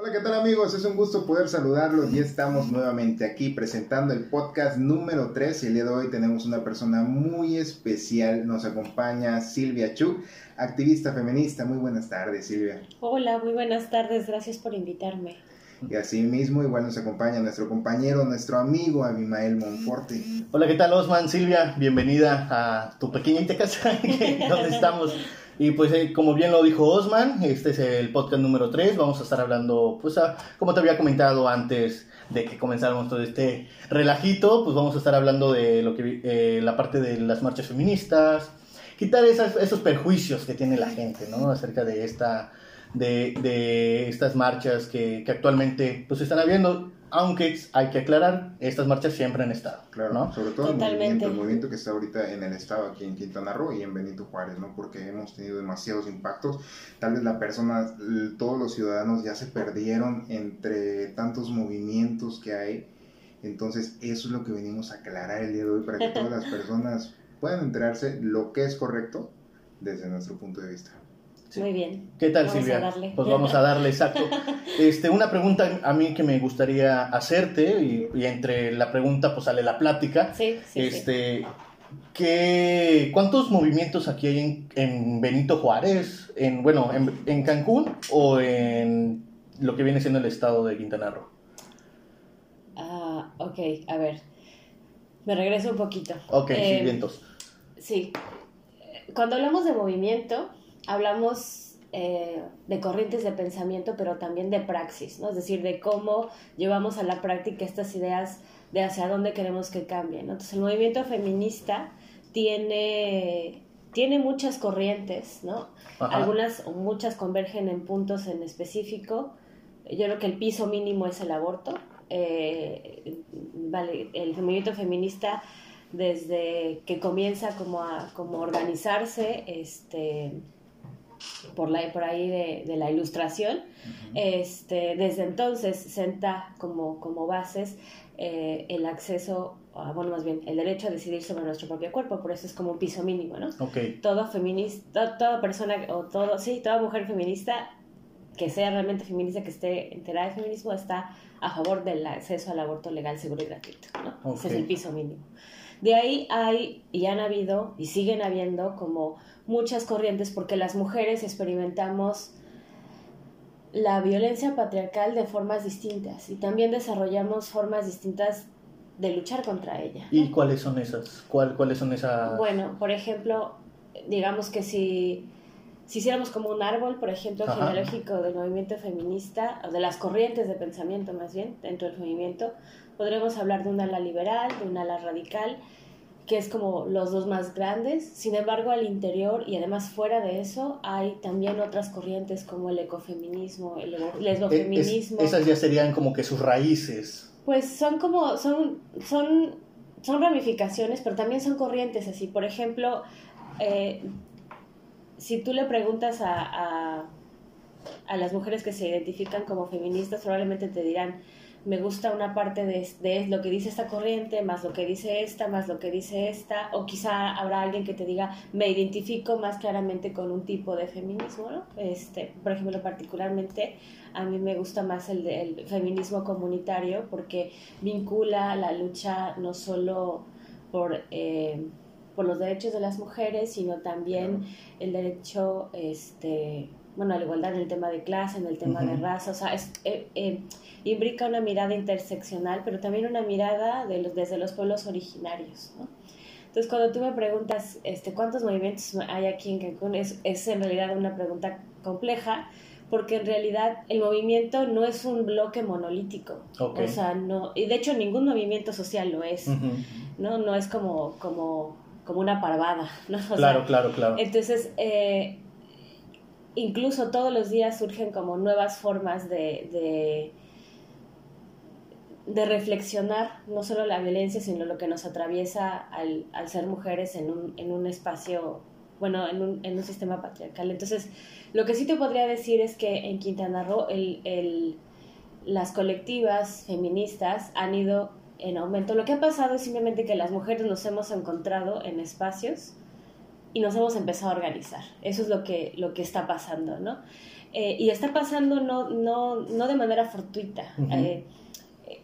Hola, ¿qué tal amigos? Es un gusto poder saludarlos y estamos nuevamente aquí presentando el podcast número 3 y el día de hoy tenemos una persona muy especial. Nos acompaña Silvia Chu, activista feminista. Muy buenas tardes, Silvia. Hola, muy buenas tardes. Gracias por invitarme. Y así mismo, igual nos acompaña nuestro compañero, nuestro amigo Abimael Monforte. Hola, ¿qué tal Osman? Silvia, bienvenida a tu pequeñita casa donde estamos. Y pues eh, como bien lo dijo Osman, este es el podcast número 3, vamos a estar hablando, pues como te había comentado antes de que comenzáramos todo este relajito, pues vamos a estar hablando de lo que eh, la parte de las marchas feministas, quitar esas, esos perjuicios que tiene la gente, ¿no? Acerca de esta de, de estas marchas que, que, actualmente pues están habiendo, aunque hay que aclarar, estas marchas siempre han estado. Claro, ¿no? sobre todo el movimiento, el movimiento que está ahorita en el estado aquí en Quintana Roo y en Benito Juárez, ¿no? Porque hemos tenido demasiados impactos. Tal vez la persona, todos los ciudadanos ya se perdieron entre tantos movimientos que hay. Entonces, eso es lo que venimos a aclarar el día de hoy para que todas las personas puedan enterarse lo que es correcto desde nuestro punto de vista. Muy bien. ¿Qué tal, Silvia? Pues vamos a darle, exacto. Este, una pregunta a mí que me gustaría hacerte, y, entre la pregunta pues sale la plática. Sí, sí. Este, ¿qué, ¿Cuántos movimientos aquí hay en, en Benito Juárez? En, bueno, en, en, Cancún o en lo que viene siendo el estado de Quintana Roo? Ah, ok, a ver. Me regreso un poquito. Ok, eh, vientos. Sí. Cuando hablamos de movimiento, hablamos eh, de corrientes de pensamiento, pero también de praxis, ¿no? Es decir, de cómo llevamos a la práctica estas ideas de hacia dónde queremos que cambien. Entonces, el movimiento feminista tiene, tiene muchas corrientes, ¿no? Algunas o muchas convergen en puntos en específico. Yo creo que el piso mínimo es el aborto. Eh, vale, el movimiento feminista desde que comienza como a como organizarse, este, por, la, por ahí de, la ilustración. este, desde entonces senta como, como bases eh, el acceso, bueno, más bien, el derecho a decidir sobre nuestro propio cuerpo, por eso es como un piso mínimo, ¿no? Todo feminista, toda persona, o todo, sí, toda mujer feminista que sea realmente feminista, que esté enterada de feminismo, está a favor del acceso al aborto legal, seguro y gratuito, ¿no? Ese es el piso mínimo. De ahí hay, y han habido, y siguen habiendo como muchas corrientes porque las mujeres experimentamos la violencia patriarcal de formas distintas y también desarrollamos formas distintas de luchar contra ella. ¿Y cuáles son esas? ¿Cuál, ¿Cuáles son esas? Bueno, por ejemplo, digamos que si, si hiciéramos como un árbol, por ejemplo, genealógico del movimiento feminista, o de las corrientes de pensamiento más bien, dentro del movimiento, podremos hablar de un ala liberal, de un ala radical, que es como los dos más grandes. Sin embargo, al interior y además fuera de eso, hay también otras corrientes como el ecofeminismo, el lesbofeminismo. esas ya serían como que sus raíces. Pues son como, son, son, son ramificaciones, pero también son corrientes así. Por ejemplo, eh, si tú le preguntas a, a, a las mujeres que se identifican como feministas, probablemente te dirán, me gusta una parte de, de, lo que dice esta corriente, más lo que dice esta, más lo que dice esta, o quizá habrá alguien que te diga, me identifico más claramente con un tipo de feminismo, ¿no? Este, por ejemplo, particularmente a mí me gusta más el, el feminismo comunitario porque vincula la lucha no solo por... Eh, por los derechos de las mujeres, sino también el derecho este, bueno, la igualdad en el tema de clase, en el tema de raza, o sea, es, eh, eh, imbrica una mirada interseccional, pero también una mirada de los, desde los pueblos originarios, ¿no? Entonces, cuando tú me preguntas este, cuántos movimientos hay aquí en Cancún, es, es en realidad una pregunta compleja, porque en realidad el movimiento no es un bloque monolítico. O sea, no, y de hecho ningún movimiento social lo es, ¿no? No es como, como, como una parvada, ¿no? claro, claro, claro. Entonces, eh, incluso todos los días surgen como nuevas formas de, de, reflexionar no solo la violencia, sino lo que nos atraviesa al, ser mujeres en un, en un espacio, bueno, en un, en un, sistema patriarcal. Entonces, lo que sí te podría decir es que en Quintana Roo el, el, las colectivas feministas han ido en aumento. Lo que ha pasado es simplemente que las mujeres nos hemos encontrado en espacios y nos hemos empezado a organizar. Eso es lo que, lo que está pasando, ¿no? Eh, y está pasando no, no, no de manera fortuita. Eh, eh,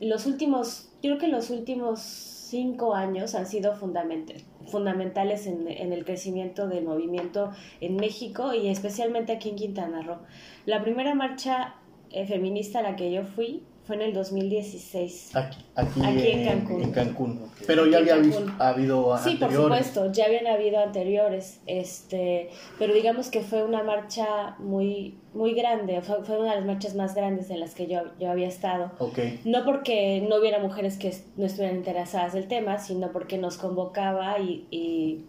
los últimos, yo creo que los últimos cinco años han sido fundamental- fundamentales en, en el crecimiento del movimiento en México y especialmente aquí en Quintana Roo. La primera marcha eh, feminista a la que yo fui fue en el 2016. Aquí, aquí, Aquí en en, Cancún. en Cancún. Ok. Pero Aquí ya había vis- Cancún. habido Sí, por anteriores. supuesto, ya habían habido anteriores, este, pero digamos que fue una marcha muy, muy grande, fue, fue una de las marchas más grandes en las que yo, yo había estado. Ok, No porque no hubiera mujeres que no estuvieran interesadas del tema, sino porque nos convocaba y, y,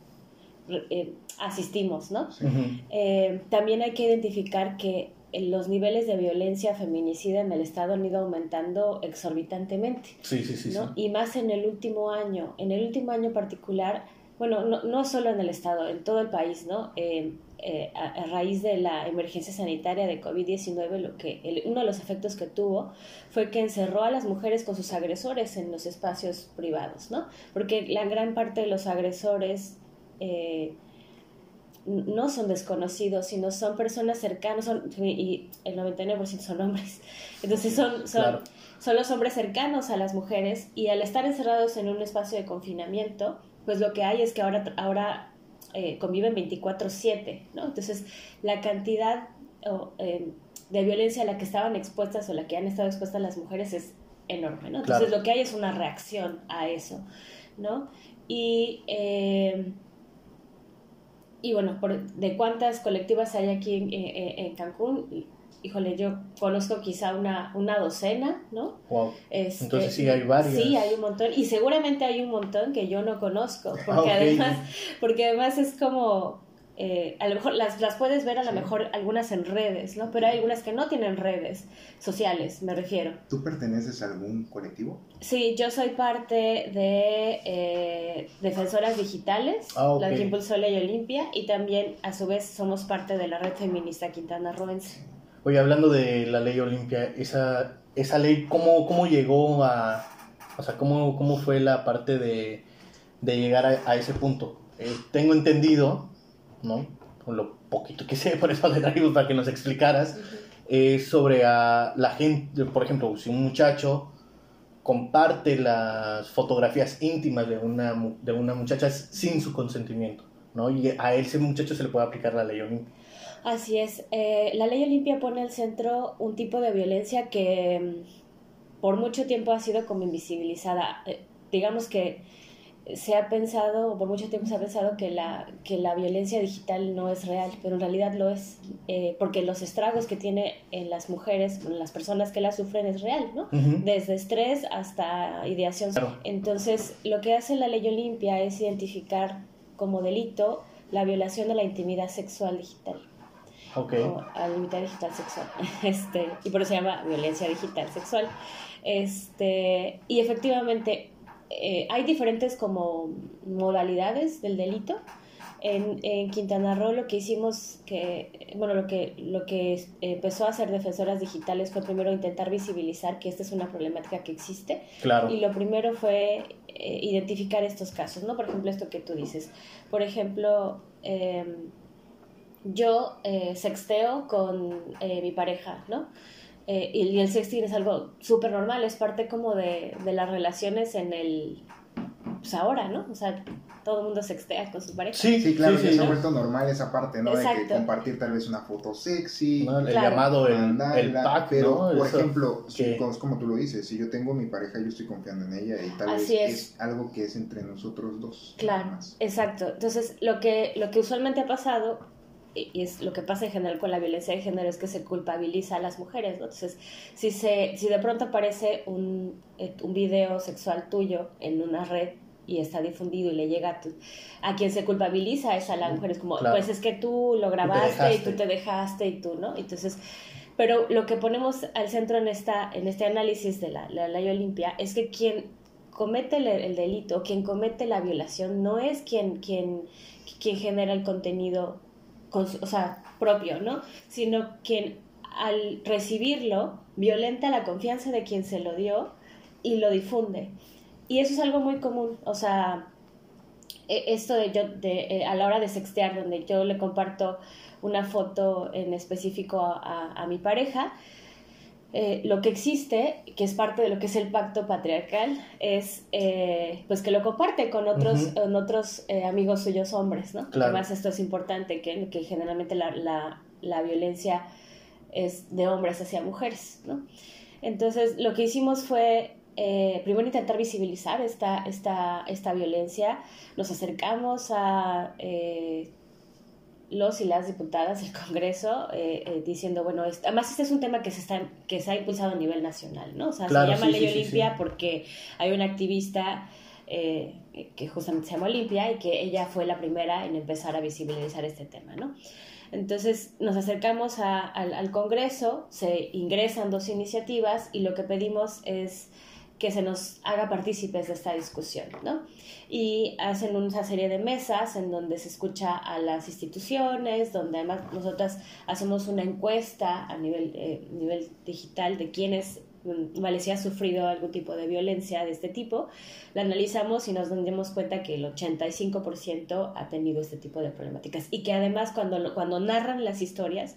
eh, asistimos, ¿no? Sí. Eh, también hay que identificar que los niveles de violencia feminicida en el Estado han ido aumentando exorbitantemente. sí, sí, sí. Y más en el último año. En el último año particular, bueno, no, no solo en el Estado, en todo el país, ¿no? Eh, eh, a, a raíz de la emergencia sanitaria de COVID-19, lo que el- uno de los efectos que tuvo fue que encerró a las mujeres con sus agresores en los espacios privados, ¿no? Porque la gran parte de los agresores eh, no son desconocidos, sino son personas cercanas, son, y el 99% son hombres. Entonces son, son, Claro. son los hombres cercanos a las mujeres y al estar encerrados en un espacio de confinamiento, pues lo que hay es que ahora, ahora eh, conviven 24/7, ¿no? Entonces la cantidad eh, de violencia a la que estaban expuestas o la que han estado expuestas las mujeres es enorme, ¿no? Entonces Claro. lo que hay es una reacción a eso, ¿no? Y... eh, y bueno, por, de cuántas colectivas hay aquí en, en- en Cancún, híjole, yo conozco quizá una, una docena, ¿no? Wow. Este, Entonces sí hay varias. Sí, hay un montón. Y seguramente hay un montón que yo no conozco. Porque Ah, ok. además, porque además es como. Eh, a lo mejor las, las puedes ver a lo Sí. mejor algunas en redes, ¿no? Pero hay algunas que no tienen redes sociales, me refiero. ¿Tú perteneces a algún colectivo? Sí, yo soy parte de eh, Defensoras Digitales, Ah, ok. la que impulsó Ley Olimpia, y también a su vez somos parte de la red feminista Quintana Rooense. Oye, hablando de la ley Olimpia, esa, esa ley, ¿cómo, cómo llegó a... O sea, ¿cómo, cómo fue la parte de, de llegar a, a ese punto? Eh, tengo entendido, ¿no? Con lo poquito que sé, por eso te traigo para que nos explicaras, eh, sobre a la gente, por ejemplo, si un muchacho comparte las fotografías íntimas de una, de una muchacha sin su consentimiento, ¿no? Y a ese muchacho se le puede aplicar la ley Olimpia. Así es. Eh, la ley Olimpia pone al centro un tipo de violencia que mm, por mucho tiempo ha sido como invisibilizada. Eh, digamos que se ha pensado, o por mucho tiempo se ha pensado que la, que la violencia digital no es real, pero en realidad lo es, eh, porque los estragos que tiene en las mujeres, en las personas que la sufren es real, ¿no? Desde estrés hasta ideación. Claro. Entonces, lo que hace la ley Olimpia es identificar como delito la violación de la intimidad sexual digital Ok. o a la intimidad digital sexual. Este, y por eso se llama violencia digital sexual. Este, y efectivamente eh, hay diferentes como modalidades del delito. En, en Quintana Roo lo que hicimos que bueno lo que lo que empezó a hacer defensoras digitales fue primero intentar visibilizar que esta es una problemática que existe Claro. y lo primero fue eh, identificar estos casos, ¿no? Por ejemplo, esto que tú dices. Por ejemplo, eh, yo eh, sexteo con eh, mi pareja, ¿no? Eh, y, y el sexting es algo súper normal, es parte como de, de las relaciones en el... Pues ahora, ¿no? O sea, todo el mundo sextea con su pareja. Sí, Sí, claro, sí, sí, se ha ¿no? vuelto normal esa parte, ¿no? De que compartir tal vez una foto sexy, ¿no? El Claro. llamado el, el pack, pero ¿no? por Eso, ejemplo, si- que- como, como tú lo dices, si yo tengo mi pareja, yo estoy confiando en ella y tal Así vez es. es. algo que es entre nosotros dos. Claro, exacto. Entonces, lo que, lo que usualmente ha pasado, y es lo que pasa en general con la violencia de género, es que se culpabiliza a las mujeres, ¿no? Entonces, si, se, si de pronto aparece un, eh, un video sexual tuyo en una red y está difundido y le llega a, tu- a quien se culpabiliza es a la mujer, es como, Claro. pues es que tú lo grabaste y tú te dejaste y tú, ¿no? Entonces, pero lo que ponemos al centro en, esta, en este análisis de la, la ley Olimpia es que quien comete el, el delito, quien comete la violación, no es quien, quien, quien genera el contenido, o sea, propio, ¿no? Sino quien al recibirlo violenta la confianza de quien se lo dio y lo difunde. Y eso es algo muy común, o sea, e- esto de yo, de, eh, a la hora de sextear, donde yo le comparto una foto en específico a, mi pareja. Eh, lo que existe, que es parte de lo que es el pacto patriarcal, es eh, pues que lo comparte con otros, otros eh, amigos suyos hombres, ¿no? Además esto es importante, que, que generalmente la, la, la, violencia es de hombres hacia mujeres, ¿no? Entonces lo que hicimos fue primero intentar visibilizar esta, esta, esta violencia, nos acercamos a los y las diputadas del Congreso eh, eh, diciendo, bueno, además este es un tema que se, está, que se ha impulsado a nivel nacional, ¿no? O sea, se llama Ley Olimpia porque hay una activista eh, que justamente se llama Olimpia y que ella fue la primera en empezar a visibilizar este tema, ¿no? Entonces nos acercamos al, al Congreso, se ingresan dos iniciativas y lo que pedimos es que se nos haga partícipes de esta discusión, ¿no? Y hacen una serie de mesas en donde se escucha a las instituciones, donde además nosotras hacemos una encuesta a nivel, eh, nivel digital de quienes vale, si ha sufrido algún tipo de violencia de este tipo, la analizamos y nos damos cuenta que el 85% ha tenido este tipo de problemáticas y que además cuando, cuando narran las historias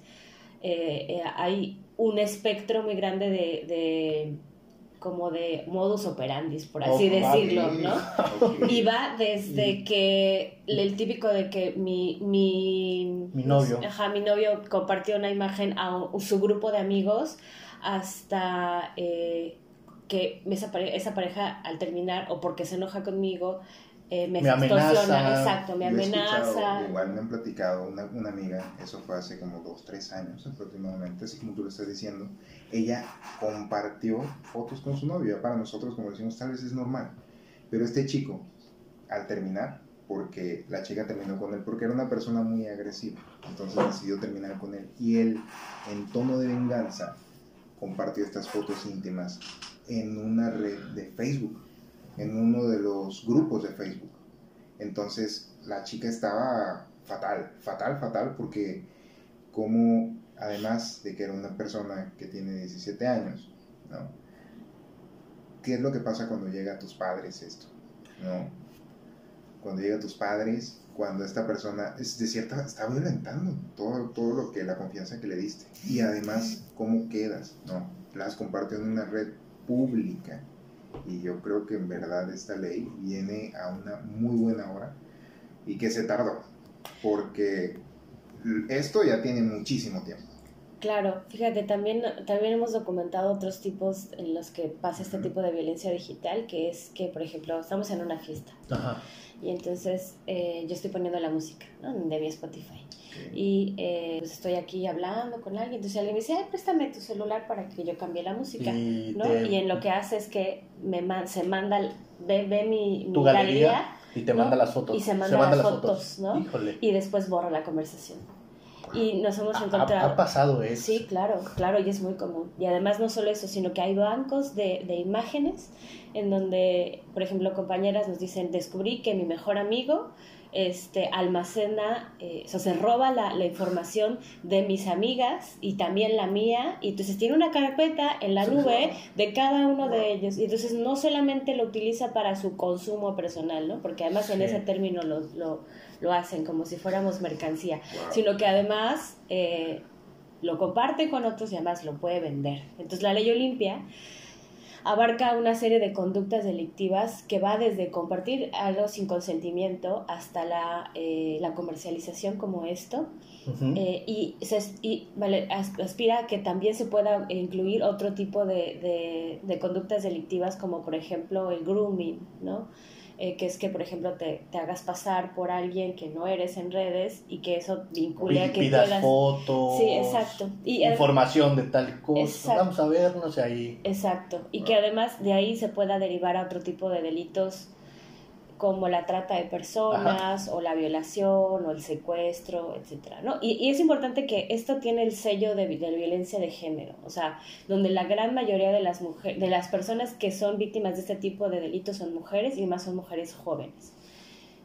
eh, eh, hay un espectro muy grande de como de modus operandis, por así decirlo, ¿no? Y va desde que el típico de que mi, mi, mi novio. Ajá, mi novio compartió una imagen a su grupo de amigos hasta eh, que esa, esa pareja al terminar o porque se enoja conmigo eh, me, amenaza. Exacto, me amenaza. igual me han platicado una, una, amiga, eso fue hace como dos, tres años aproximadamente, así como tú lo estás diciendo. Ella compartió fotos con su novio. Para nosotros, como decimos, tal vez es normal. Pero este chico, al terminar, porque la chica terminó con él, porque era una persona muy agresiva, entonces decidió terminar con él. Y él, en tono de venganza, compartió estas fotos íntimas en una red de Facebook en uno de los grupos de Facebook. Entonces la chica estaba fatal, fatal, fatal, porque como además de que era una persona que tiene 17 años, ¿no? ¿Qué es lo que pasa cuando llega a tus padres esto? ¿No? Cuando llega a tus padres, cuando esta persona es de cierta está violentando todo, todo lo que la confianza que le diste y además cómo quedas, ¿no? Las compartió en una red pública y yo creo que en verdad esta ley viene a una muy buena hora y que se tardó, porque esto ya tiene muchísimo tiempo. Claro, fíjate, también, también hemos documentado otros tipos en los que pasa este tipo de violencia digital, que es que, por ejemplo, estamos en una fiesta. Y entonces eh, yo estoy poniendo la música ¿no? de mi Spotify. Y eh, pues estoy aquí hablando con alguien, entonces alguien me dice, préstame tu celular para que yo cambie la música, y, ¿no? y en lo que hace es que me se manda, ve, ve mi, galería, y te manda las fotos. Y se manda, las, fotos, ¿no? Y después borra la conversación. Y nos hemos encontrado... Ha, pasado eso. Sí, claro, claro, y es muy común. Y además no solo eso, sino que hay bancos de, de imágenes en donde, por ejemplo, compañeras nos dicen, descubrí que mi mejor amigo este, almacena, eh, o sea, se roba la, la, información de mis amigas y también la mía, y entonces tiene una carpeta en la nube de cada uno de ellos, y entonces no solamente lo utiliza para su consumo personal, ¿no? Porque además en ese término lo, lo, lo, hacen como si fuéramos mercancía, sino que además eh, lo comparte con otros y además lo puede vender. Entonces la ley Olimpia abarca una serie de conductas delictivas que va desde compartir algo sin consentimiento hasta la, eh, la comercialización como esto. Eh, y, se, y vale, aspira a que también se pueda incluir otro tipo de, de, de conductas delictivas como por ejemplo el grooming, ¿no? Eh, que es que, por ejemplo, te, te, hagas pasar por alguien que no eres en redes y que eso vincule a que pidas fotos, sí, exacto. Y, información de tal cosa, vamos a vernos ahí. Exacto, y que además de ahí se pueda derivar a otro tipo de delitos como la trata de personas o la violación o el secuestro, etcétera, ¿no? Y, y, es importante que esto tiene el sello de, de, violencia de género, o sea, donde la gran mayoría de las mujeres, de las personas que son víctimas de este tipo de delitos son mujeres y más son mujeres jóvenes.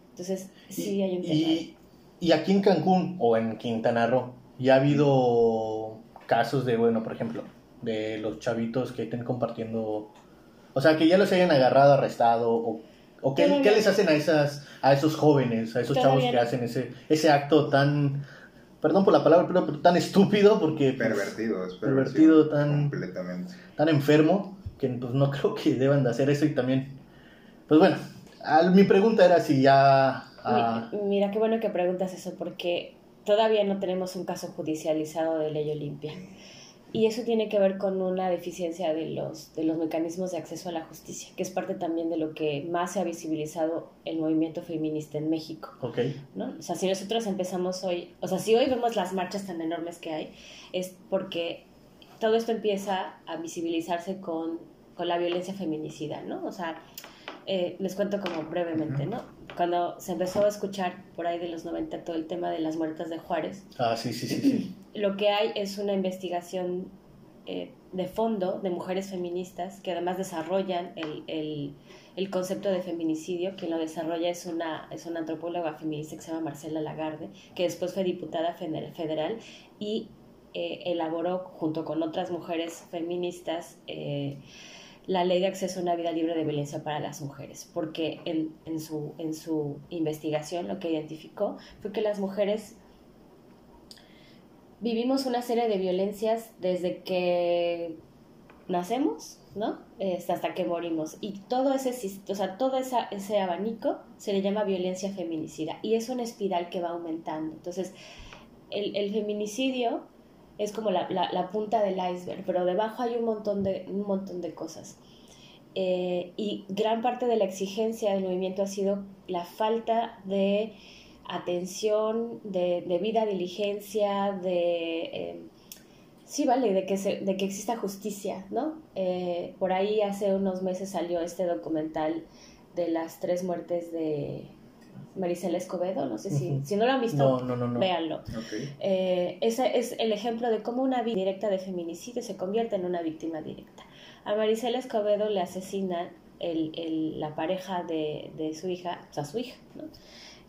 Entonces, sí hay un tema. Y, y aquí en Cancún o en Quintana Roo, ya ha habido casos de, bueno, por ejemplo, de los chavitos que estén compartiendo, o sea, que ya los hayan agarrado, arrestado o ¿O qué, les hacen a, esas, a esos jóvenes, a esos chavos que hacen ese, ese acto tan perdón por la palabra, pero, tan estúpido porque... Pues, pervertido, es pervertido, tan... Completamente. Tan enfermo que pues no creo que deban de hacer eso y también... Pues bueno, mi pregunta era si ya... Ah, mira, qué bueno que preguntas eso porque todavía no tenemos un caso judicializado de ley Olimpia. Y eso tiene que ver con una deficiencia de los, de los mecanismos de acceso a la justicia, que es parte también de lo que más se ha visibilizado el movimiento feminista en México. Okay. ¿no? O sea, si nosotros empezamos hoy, o sea, si hoy vemos las marchas tan enormes que hay, es porque todo esto empieza a visibilizarse con, con la violencia feminicida, ¿no? O sea, eh, les cuento como brevemente, ¿no? Cuando se empezó a escuchar por ahí de los 90 todo el tema de las muertas de Juárez. Ah, sí, sí, sí. sí. Lo que hay es una investigación eh, de fondo de mujeres feministas que además desarrollan el, el, el, concepto de feminicidio. Quien lo desarrolla es una, es una antropóloga feminista que se llama Marcela Lagarde, que después fue diputada federal y eh, elaboró junto con otras mujeres feministas la ley de acceso a una vida libre de violencia para las mujeres, porque en, en, su, en su investigación lo que identificó fue que las mujeres vivimos una serie de violencias desde que nacemos, ¿no? Hasta que morimos. Y todo ese, o sea, todo ese abanico se le llama violencia feminicida y es una espiral que va aumentando. Entonces, el, feminicidio es como la, punta del iceberg, pero debajo hay un montón de, montón de cosas. Eh, y gran parte de la exigencia del movimiento ha sido la falta de atención, de debida diligencia, de... Eh, sí, vale, de que, se, de que exista justicia, ¿no? Eh, por ahí hace unos meses salió este documental de las tres muertes de Marisela Escobedo, no sé si, si no lo han visto, véanlo. Eh, ese es el ejemplo de cómo una víctima directa de feminicidio se convierte en una víctima directa. A Marisela Escobedo le asesina el, la pareja de, de, su hija, o sea, su hija, ¿no?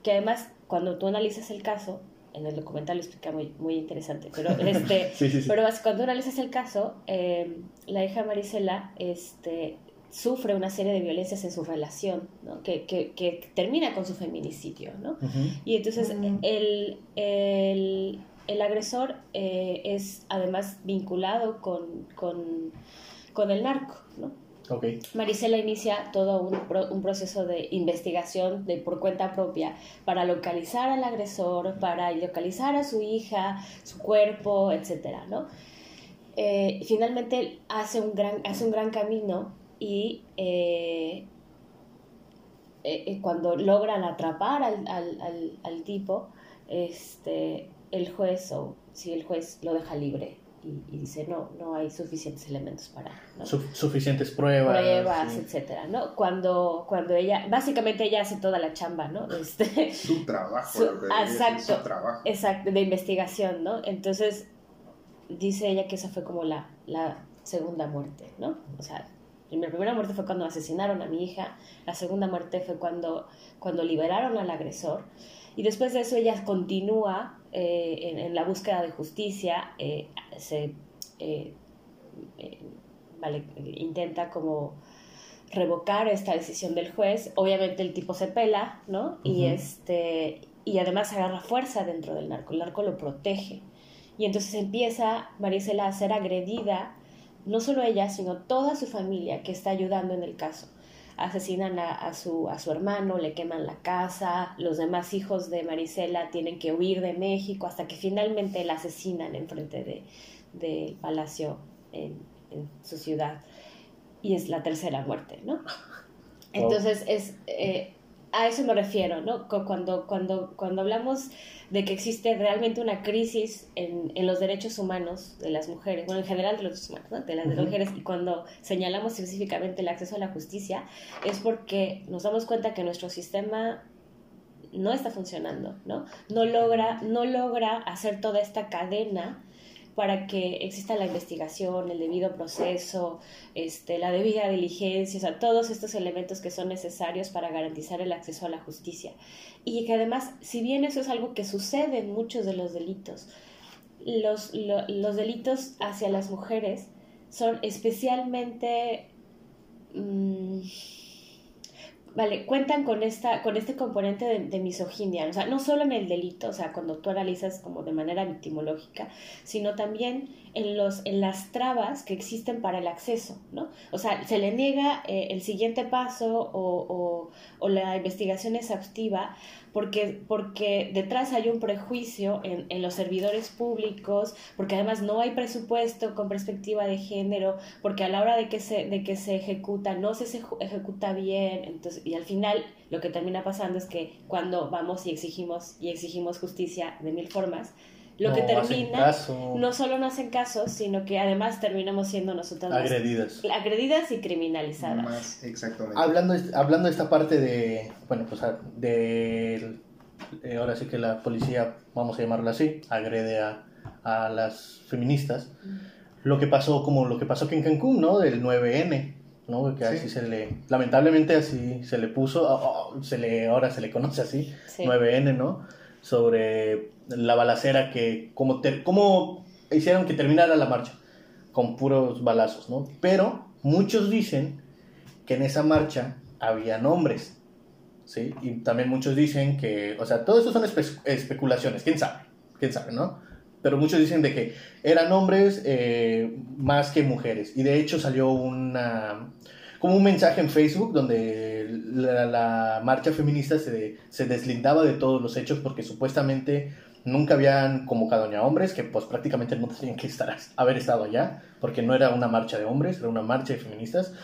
Que además cuando tú analizas el caso, en el documental lo explica muy, muy interesante, pero, este, pero cuando tú analizas el caso, eh, la hija de Marisela este, sufre una serie de violencias en su relación, ¿no? que, que, que, termina con su feminicidio. ¿no? Y entonces el, el, el, agresor eh, es además vinculado con, con, con el narco. ¿no? Okay. Marisela inicia todo un, un, proceso de investigación de, por cuenta propia para localizar al agresor, para localizar a su hija, su cuerpo, etc. ¿no? Eh, finalmente hace un, gran, hace un gran camino y eh, eh, cuando logran atrapar al, tipo, este, el juez o si el juez lo deja libre y, dice no, no hay suficientes elementos para... suficientes pruebas. Pruebas, etcétera, ¿no? Cuando, cuando ella, básicamente ella hace toda la chamba, ¿no? Este, su trabajo. exacto, su trabajo. Exacto, de investigación, ¿no? Entonces, dice ella que esa fue como la, la segunda muerte, ¿no? O sea, mi primera muerte fue cuando asesinaron a mi hija, la segunda muerte fue cuando, cuando liberaron al agresor y después de eso ella continúa eh, en, la búsqueda de justicia, eh, se eh, vale, intenta como revocar esta decisión del juez, obviamente el tipo se pela, ¿no? Y este y además agarra fuerza dentro del narco, el narco lo protege. Y entonces empieza Marisela a ser agredida no solo ella, sino toda su familia que está ayudando en el caso. Asesinan a, su, a su hermano, le queman la casa, los demás hijos de Marisela tienen que huir de México hasta que finalmente la asesinan enfrente del de palacio en, su ciudad. Y es la tercera muerte, ¿no? Entonces es... Eh, a eso me refiero, ¿no? Cuando, cuando, cuando hablamos de que existe realmente una crisis en, en, los derechos humanos de las mujeres, bueno, en general de los derechos humanos, ¿no? de las mujeres, y cuando señalamos específicamente el acceso a la justicia, es porque nos damos cuenta que nuestro sistema no está funcionando, ¿no? No logra, no logra hacer toda esta cadena para que exista la investigación, el debido proceso, este, la debida diligencia, o sea, todos estos elementos que son necesarios para garantizar el acceso a la justicia. Y que además, si bien eso es algo que sucede en muchos de los delitos, los, los delitos hacia las mujeres son especialmente... Mm, vale, cuentan con, esta, con este componente de, de, misoginia, o sea, no solo en el delito, o sea, cuando tú analizas como de manera victimológica, sino también en, los, en las trabas que existen para el acceso, ¿no? O sea, se le niega eh, el siguiente paso o, o, o la investigación exhaustiva porque, porque detrás hay un prejuicio en, en, los servidores públicos, porque además no hay presupuesto con perspectiva de género, porque a la hora de que se, de que se ejecuta no se, ejecuta bien, entonces, y al final lo que termina pasando es que cuando vamos y exigimos, y exigimos justicia de mil formas, lo No que hacen termina, caso. no solo no hacen caso, sino que además terminamos siendo nosotras las- Agredidas. agredidas y criminalizadas. Más exactamente. Hablando, hablando de esta parte de, bueno, pues a- de, eh, ahora sí que la policía, vamos a llamarlo así, agrede a, a las feministas, lo que pasó, como lo que pasó aquí en Cancún, ¿no? Del 9N, ¿no? Que Sí. así se le, lamentablemente así se le puso, oh, oh, se le, ahora se le conoce así, Sí. 9N, ¿no? Sobre la balacera que, como, ter- cómo hicieron que terminara la marcha, con puros balazos, ¿no? Pero muchos dicen que en esa marcha habían hombres, ¿sí? Y también muchos dicen que, o sea, todo eso son espe- especulaciones, quién sabe, quién sabe, ¿no? Pero muchos dicen de que eran hombres eh, más que mujeres. Y de hecho salió una, como un mensaje en Facebook donde la, marcha feminista se, se deslindaba de todos los hechos porque supuestamente nunca habían convocado ni a hombres, que pues prácticamente no tenían que estar, haber estado allá, porque no era una marcha de hombres, era una marcha de feministas.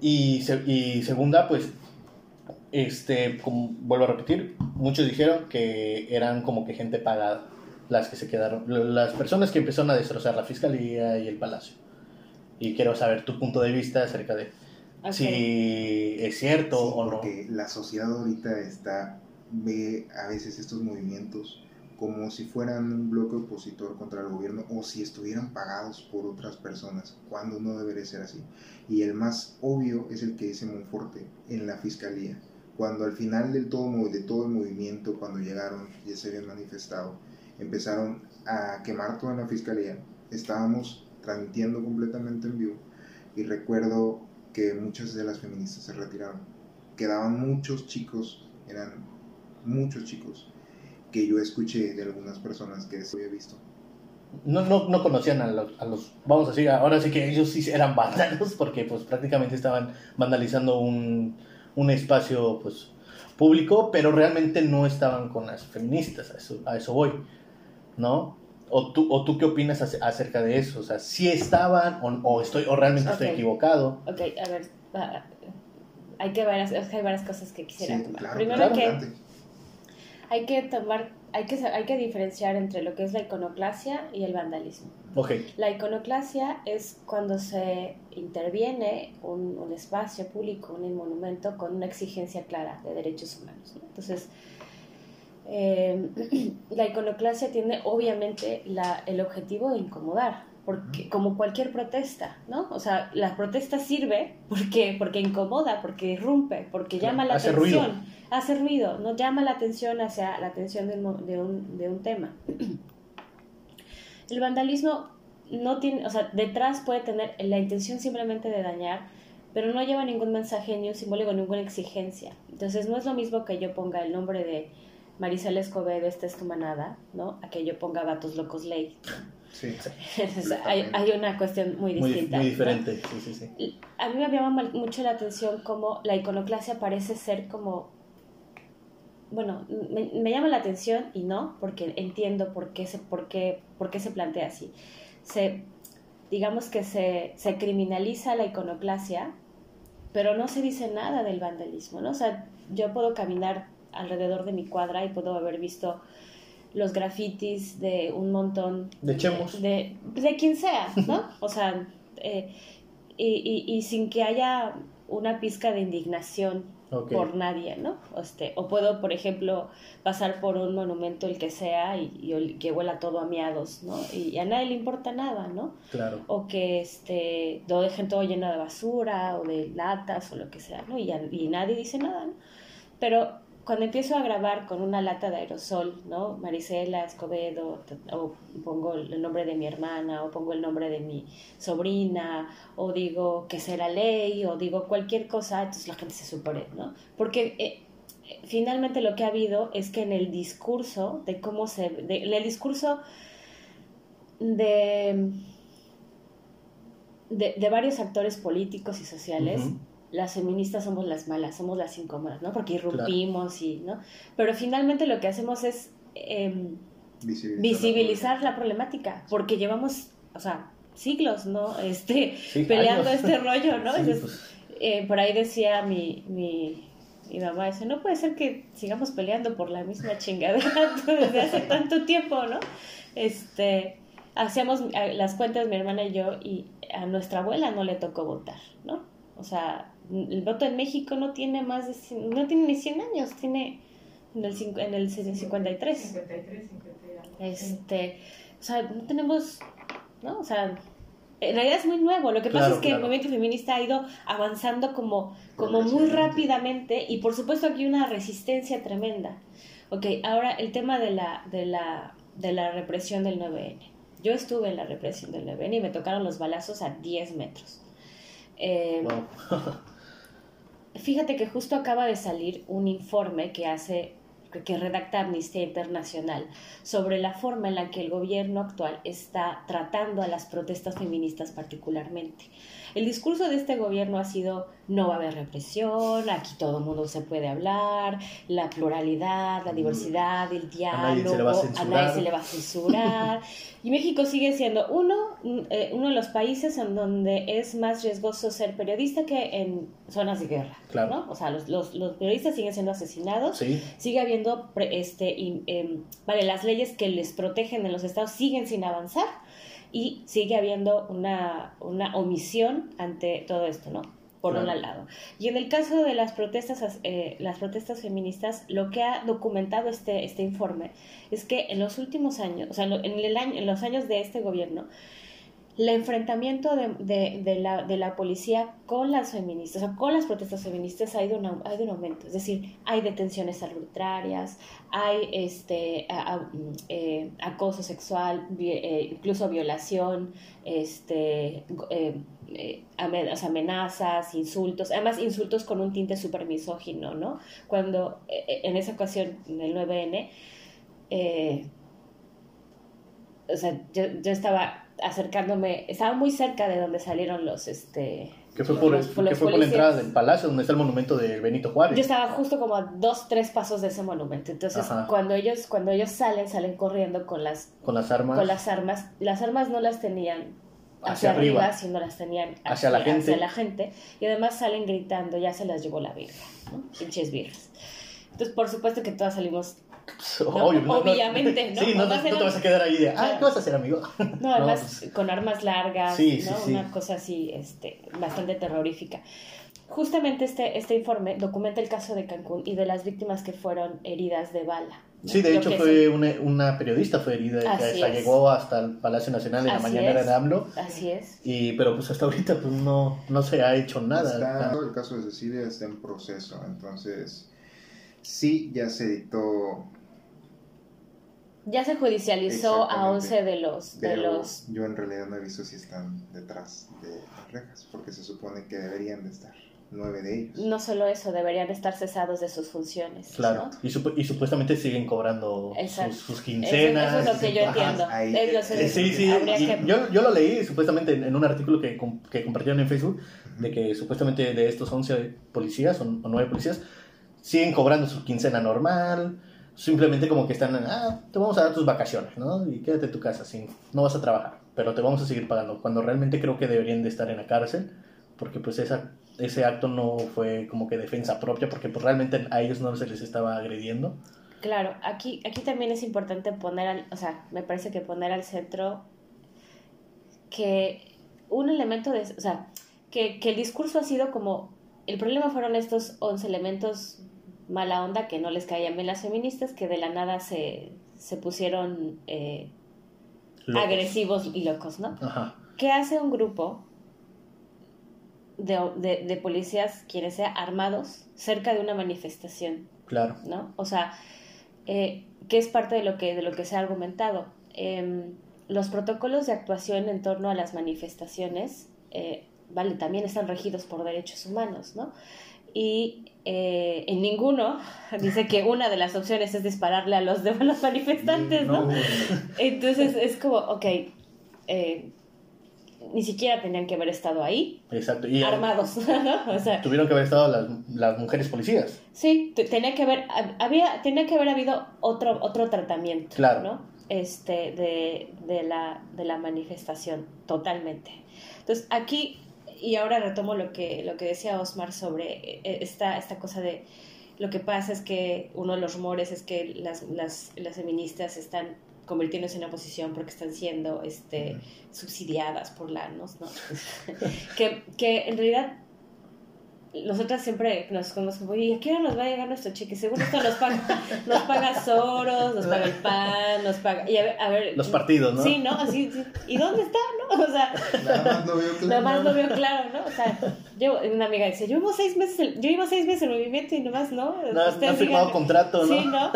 Y, se- segunda, pues, este, vuelvo a repetir, muchos dijeron que eran como que gente pagada las que se quedaron, las personas que empezaron a destrozar la fiscalía y el palacio. Y quiero saber tu punto de vista acerca de Ok. si es cierto Sí, o no. porque la sociedad ahorita está ve a veces estos movimientos como si fueran un bloque opositor contra el gobierno o si estuvieran pagados por otras personas, cuando no debería ser así. Y el más obvio es el que dice Monforte en la fiscalía, cuando al final del todo, de todo el movimiento, cuando llegaron, ya se habían manifestado, empezaron a quemar toda la fiscalía, estábamos transmitiendo completamente en vivo y recuerdo que muchas de las feministas se retiraron. Quedaban muchos chicos, eran muchos chicos, que yo escuché de algunas personas que había visto. No, no, no conocían a los, a los, vamos a decir, ahora sí que ellos sí eran vándalos porque pues prácticamente estaban vandalizando un, un espacio pues público, pero realmente no estaban con las feministas, a eso, a eso voy, ¿no? ¿O tú, ¿O tú qué opinas ace- acerca de eso? O sea, si estaban o, o estoy, o realmente estoy equivocado. Ok, a ver, hay que varias, hay varias cosas que quisiera Sí, tomar. claro, Primero claro, que hay que tomar, hay que, hay que diferenciar entre lo que es la iconoclasia y el vandalismo. Ok, La iconoclasia es cuando se interviene un, un espacio público, un monumento, con una exigencia clara de derechos humanos. ¿no? Entonces, eh, la iconoclasia tiene obviamente la, el objetivo de incomodar, porque, como cualquier protesta, ¿no? O sea, la protesta sirve porque, porque incomoda, porque irrumpe, porque llama la hace atención, ruido. hace ruido, no llama la atención hacia la atención de un, de un, de un tema. El vandalismo no tiene, o sea, detrás puede tener la intención simplemente de dañar, pero no lleva ningún mensaje, ni un simbólico, ninguna exigencia. Entonces no es lo mismo que yo ponga el nombre de Marisela Escobedo, esta es tu manada, ¿no? A que yo ponga Vatos Locos Ley. Sí. Entonces, hay, hay una cuestión muy muy, distinta. muy ¿no? diferente, sí, sí, sí. A mí me llama mucho la atención cómo la iconoclasia parece ser como... Bueno, me, me llama la atención y no, porque entiendo por qué se, por qué, por qué se plantea así. Se, digamos que se, se criminaliza la iconoclasia, pero no se dice nada del vandalismo, ¿no? O sea, yo puedo caminar alrededor de mi cuadra y puedo haber visto los grafitis de un montón De chemos. de, de quien sea, ¿no? O sea, eh, y, y, y sin que haya una pizca de indignación por nadie, ¿no? Este, o puedo, por ejemplo, pasar por un monumento, el que sea, y, que huela todo a miados, ¿no? Y, a nadie le importa nada, ¿no? Claro. O que este, lo dejen todo lleno de basura o de latas o lo que sea, ¿no? Y, a- y nadie dice nada, ¿no? Pero cuando empiezo a grabar con una lata de aerosol, ¿no? Marisela Escobedo, o pongo el nombre de mi hermana, o pongo el nombre de mi sobrina, o digo que será ley, o digo cualquier cosa, entonces la gente se supone, ¿no? Porque eh, finalmente lo que ha habido es que en el discurso de cómo se... De, en el discurso de, de, varios actores políticos y sociales, las feministas somos las malas, somos las incómodas, ¿no? Porque irrumpimos y, ¿no? Pero finalmente lo que hacemos es em, visibilizar, la, problemática, porque llevamos, o sea, siglos, ¿no? Este, peleando este rollo, ¿no? Pues. eh, por ahí decía mi, mi, mi mamá, dice, no puede ser que sigamos peleando por la misma chingadera desde hace tanto tiempo, ¿no? Este, hacíamos eh, las cuentas mi hermana y yo y a nuestra abuela no le tocó votar, ¿no? O sea, el voto en México no tiene más de, no tiene ni 100 años, tiene en el, en el 53. 53, Este, o sea, no tenemos, ¿no? O sea, en realidad es muy nuevo. Lo que pasa es que el movimiento feminista ha ido avanzando como, como muy rápidamente y por supuesto aquí una resistencia tremenda. Ok, ahora el tema de la, de la, de la represión del 9N. Yo estuve en la represión del 9N y me tocaron los balazos a 10 metros. Eh, Fíjate que justo acaba de salir un informe que hace que redacta Amnistía Internacional sobre la forma en la que el gobierno actual está tratando a las protestas feministas particularmente. El discurso de este gobierno ha sido no va a haber represión, aquí todo el mundo se puede hablar, la pluralidad, la diversidad, el diálogo, a nadie se le va a censurar. y México sigue siendo uno, eh, uno de los países en donde es más riesgoso ser periodista que en zonas de guerra. Claro. O sea, los, los, los, periodistas siguen siendo asesinados, sigue habiendo, este, em, vale, las leyes que les protegen en los estados siguen sin avanzar y sigue habiendo una, una omisión ante todo esto, ¿no? Por un lado. Y en el caso de las protestas, eh, las protestas feministas, lo que ha documentado este, este informe es que en los últimos años, o sea, en, el año, en los años de este gobierno, el enfrentamiento de, de, de, la, de, la, policía con las feministas, o sea, con las protestas feministas ha ido, un, ha ido un aumento. Es decir, hay detenciones arbitrarias, hay este, eh, acoso sexual, eh, incluso violación, este, eh, amenazas, insultos, además insultos con un tinte súper misógino, ¿no? Cuando en esa ocasión, en el 9N, o sea, yo, yo estaba acercándome, estaba muy cerca de donde salieron los, este... Que fue por, que fue por la entrada del palacio donde está el monumento de Benito Juárez. Yo estaba justo como a dos, tres pasos de ese monumento. Entonces, cuando ellos, cuando ellos salen, salen corriendo con las, con las armas. Con las armas. Las armas no las tenían hacia, arriba, sino las tenían hacia, la gente. hacia la gente. Y además salen gritando, ya se las llevó la virga, ¿no? Pinches virgas. Entonces, por supuesto que todas salimos obviamente, ¿no? Sí, no, te vas a quedar ahí de, ah, ¿qué vas a hacer, amigo? No, además pues con armas largas. Una cosa así, este, bastante terrorífica. Justamente este, este informe documenta el caso de Cancún y de las víctimas que fueron heridas de bala. Sí, de hecho fue una, una, periodista fue herida que llegó hasta el Palacio Nacional en la mañana de AMLO. Así es. Y, pero pues hasta ahorita pues no, no se ha hecho nada. Está, el caso de Cecilia está en proceso, entonces sí ya se dictó. Ya se judicializó a 11 de los, de los... Yo en realidad no he visto si están detrás de las rejas, porque se supone que deberían de estar nueve de ellos. No solo eso, deberían estar cesados de sus funciones. Claro, y, y, supuestamente siguen cobrando sus, quincenas. Eso, es lo que yo entiendo. Sí, sí, yo, yo, lo leí supuestamente en, un artículo que, que compartieron en Facebook, de que supuestamente de estos 11 policías o, o 9 policías siguen cobrando su quincena normal simplemente como que están, ah, te vamos a dar tus vacaciones, ¿no? Y quédate en tu casa, sin, no vas a trabajar, pero te vamos a seguir pagando. Cuando realmente creo que deberían de estar en la cárcel, porque pues esa, ese acto no fue como que defensa propia, porque pues realmente a ellos no se les estaba agrediendo. Claro, aquí, aquí también es importante poner, al, o sea, me parece que poner al centro que un elemento de, o sea, que, que el discurso ha sido como, el problema fueron estos 11 elementos mala onda que no les caían bien las feministas, que de la nada se, se pusieron eh, agresivos y locos, ¿no? ¿Qué hace un grupo de, de, de policías, quienes sean armados, cerca de una manifestación, Claro. ¿no? O sea, eh, que es parte de lo que, de lo que se ha argumentado. Em, los protocolos de actuación en torno a las manifestaciones, eh, vale, también están regidos por derechos humanos, ¿no? Y eh, en ninguno dice que una de las opciones es dispararle a los demás manifestantes, ¿no? Entonces es como, ok, eh, ni siquiera tenían que haber estado ahí, Exacto. Y armados, ¿no? O sea, tuvieron que haber estado las, las mujeres policías. Sí, te- tenía que haber, hab- había, tenía que haber habido otro, otro tratamiento, Claro. ¿no? Este, de, de, la, de la manifestación, totalmente. Entonces, aquí, y ahora retomo lo que, lo que decía Osmar sobre eh, esta, esta cosa de lo que pasa es que uno de los rumores es que las, las, las feministas están convirtiéndose en oposición porque están siendo este, subsidiadas por la ¿no? ¿no? que, que en realidad nosotras siempre nos conocemos, oye, ¿a qué hora nos va a llegar nuestro cheque? Según esto nos paga, nos paga Soros, nos paga el PAN, nos paga... Y a ver, a ver, Los partidos, ¿no? Sí, ¿no? Así, sí. ¿Y dónde está, no? O sea, Nada más no veo claro. nada más lo veo claro, ¿no? O sea, yo, una amiga dice, yo llevo seis meses, en- yo llevo seis meses en movimiento y nomás, ¿no? No, has- no has firmado digan- contrato, ¿no? Sí, ¿no?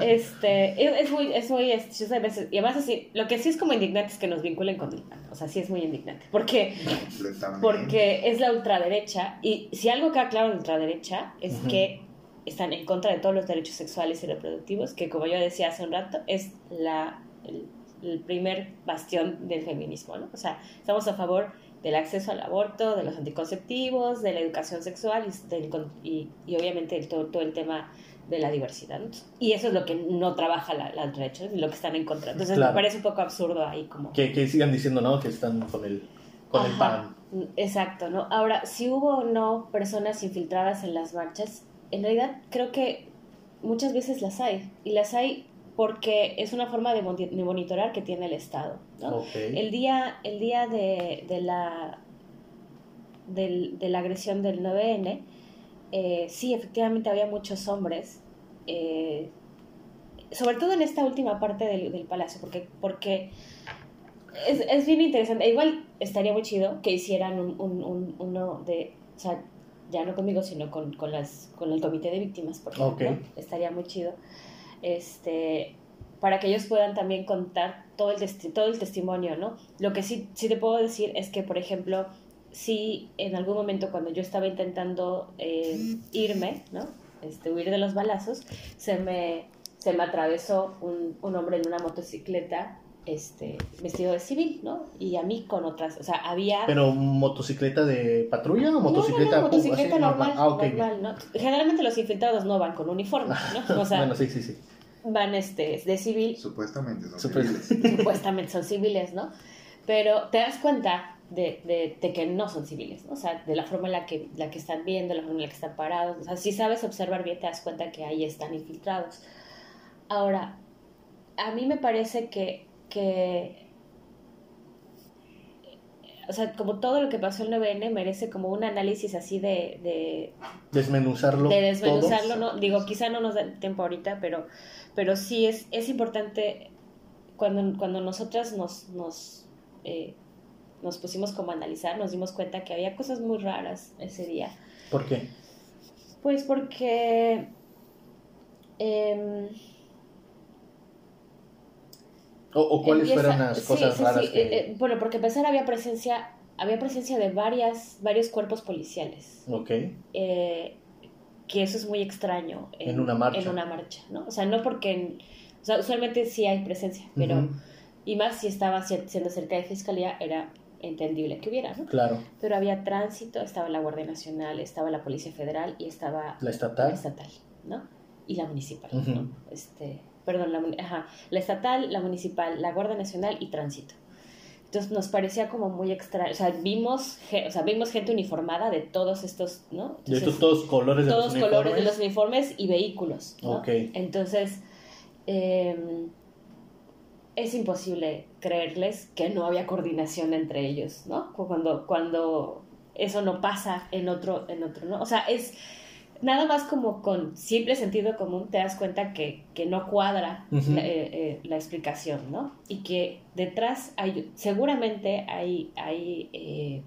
Este, es, es muy, es muy, este, yo sé, y además así, lo que sí es como indignante es que nos vinculen con el PAN, o sea, sí es muy indignante, porque, porque es la ultraderecha, y si algo queda claro de la ultraderecha es Ujú. que están en contra de todos los derechos sexuales y reproductivos, que como yo decía hace un rato, es la, el, el primer bastión del feminismo, ¿no? O sea, estamos a favor del acceso al aborto, de los anticonceptivos, de la educación sexual y, del y, y obviamente el, todo, todo el tema de la diversidad. ¿no? Y eso es lo que no trabaja la, la ultraderecha, es lo que están en contra. Entonces Claro. me parece un poco absurdo ahí como... Que, que sigan diciendo, ¿no? Que están con el, con el pan. Exacto, ¿no? Ahora, si hubo o no personas infiltradas en las marchas, en realidad creo que muchas veces las hay. Y las hay porque es una forma de, moni- de monitorar que tiene el Estado, ¿no? Ok. El día, el día de, de la, de la agresión del 9N, eh, sí, efectivamente había muchos hombres, eh, sobre todo en esta última parte del, del palacio, porque, porque es, es bien interesante. Igual estaría muy chido que hicieran un, un- un- uno de, o sea, ya no conmigo, sino con, con, las, con el comité de víctimas, por ejemplo. Estaría muy chido. Este, para que ellos puedan también contar todo el, testi- todo el testimonio, ¿no? Lo que sí, sí te puedo decir es que, por ejemplo, sí, en algún momento cuando yo estaba intentando eh, irme, ¿no? Este, huir de los balazos, se me, se me atravesó un, un hombre en una motocicleta este, vestido de civil, ¿no? Y a mí con otras, o sea, había... ¿Pero motocicleta de patrulla o No, no, no, motocicleta? motocicleta así, normal, Ah, normal, ¿no? Generalmente los infiltrados no van con uniforme, ¿no? O sea, bueno, sí, sí, sí. van este, de civil, Supuestamente son civiles. supuestamente son civiles, ¿no? Pero te das cuenta de, de, de que no son civiles, ¿no? O sea, de la forma en la que, la que están viendo, la forma en la que están parados. O sea, si sabes observar bien, te das cuenta que ahí están infiltrados. Ahora, a mí me parece que, que o sea, como todo lo que pasó el 9N merece como un análisis así de, de, Desmenuzarlo. de desmenuzarlo. ¿no? Digo, quizá no nos da tiempo ahorita, pero, pero sí es, es importante cuando, cuando nosotras nos, nos, eh, nos pusimos como a analizar, nos dimos cuenta que había cosas muy raras ese día. ¿Por qué? Pues porque... em, ¿O, o cuáles empieza- fueron las cosas sí, raras sí, que...? eh, eh, bueno, porque empezar había presencia, había presencia de varias, varios cuerpos policiales. Ok. eh, que eso es muy extraño En una marcha. en una marcha, ¿no? O sea, no porque, en- o sea, usualmente sí hay presencia, pero, y más si estaba siendo cerca de fiscalía, era entendible que hubiera, ¿no? Claro. Pero había tránsito, estaba la Guardia Nacional, estaba la Policía Federal y estaba La estatal. la estatal, ¿no? Y la municipal. ¿no? Este, perdón, la, ajá, la estatal, la municipal, la Guardia Nacional y tránsito. Entonces nos parecía como muy extraño, o sea, vimos, o sea, vimos gente uniformada de todos estos, ¿no? De estos Entonces, todos colores de todos los colores de uniformes. los uniformes y vehículos, ¿no? Ok. Entonces, eh, es imposible creerles que no había coordinación entre ellos, ¿no? Cuando, cuando eso no pasa en otro, en otro, ¿no? O sea, es nada más como con simple sentido común te das cuenta que, que no cuadra la, eh, eh, la explicación, ¿no? Y que detrás hay, seguramente hay, hay eh,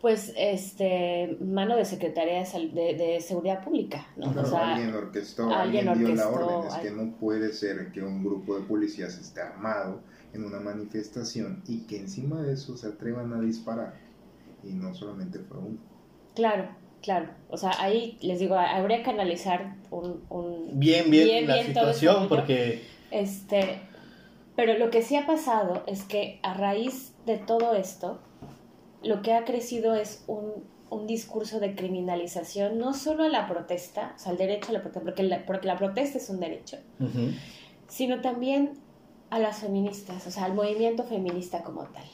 pues este mano de Secretaría de, de, Seguridad Pública, ¿no? o sea, alguien orquestó, alguien, dio la orden, es que no puede ser que un grupo de policías esté armado en una manifestación y que encima de eso se atrevan a disparar y no solamente fue uno. Claro, claro, o sea, ahí les digo, habría que analizar un, un bien, bien, la situación porque este pero lo que sí ha pasado es que a raíz de todo esto lo que ha crecido es un, un discurso de criminalización, no solo a la protesta, o sea, al derecho a la protesta, porque la, porque la protesta es un derecho, sino también a las feministas, o sea, al movimiento feminista como tal.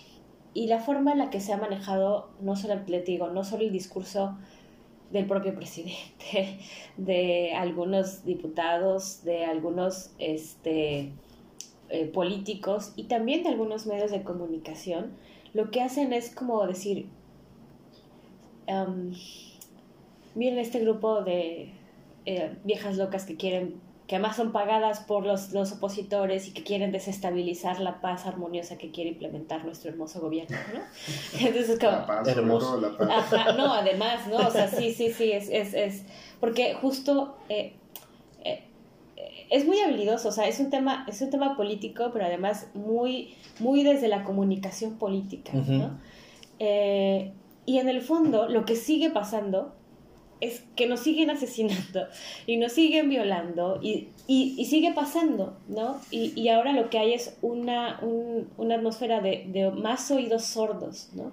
Y la forma en la que se ha manejado, no solo, le digo, no solo el discurso del propio presidente, de algunos diputados, de algunos este, eh, políticos y también de algunos medios de comunicación, lo que hacen es como decir, miren este grupo de eh, viejas locas que quieren, que además son pagadas por los, los, opositores y que quieren desestabilizar la paz armoniosa que quiere implementar nuestro hermoso gobierno, ¿no? Entonces como... La paz, hermoso. La paz. no, además, ¿no? O sea, sí, sí, sí, es, es, es porque justo... Eh, eh, es muy habilidoso, o sea, es un tema, es un tema político, pero además muy, muy desde la comunicación política, ¿no? Eh, y en el fondo, lo que sigue pasando es que nos siguen asesinando y nos siguen violando y, y, sigue pasando, ¿no? Y, y, ahora lo que hay es una, una atmósfera de, de, más oídos sordos, ¿no?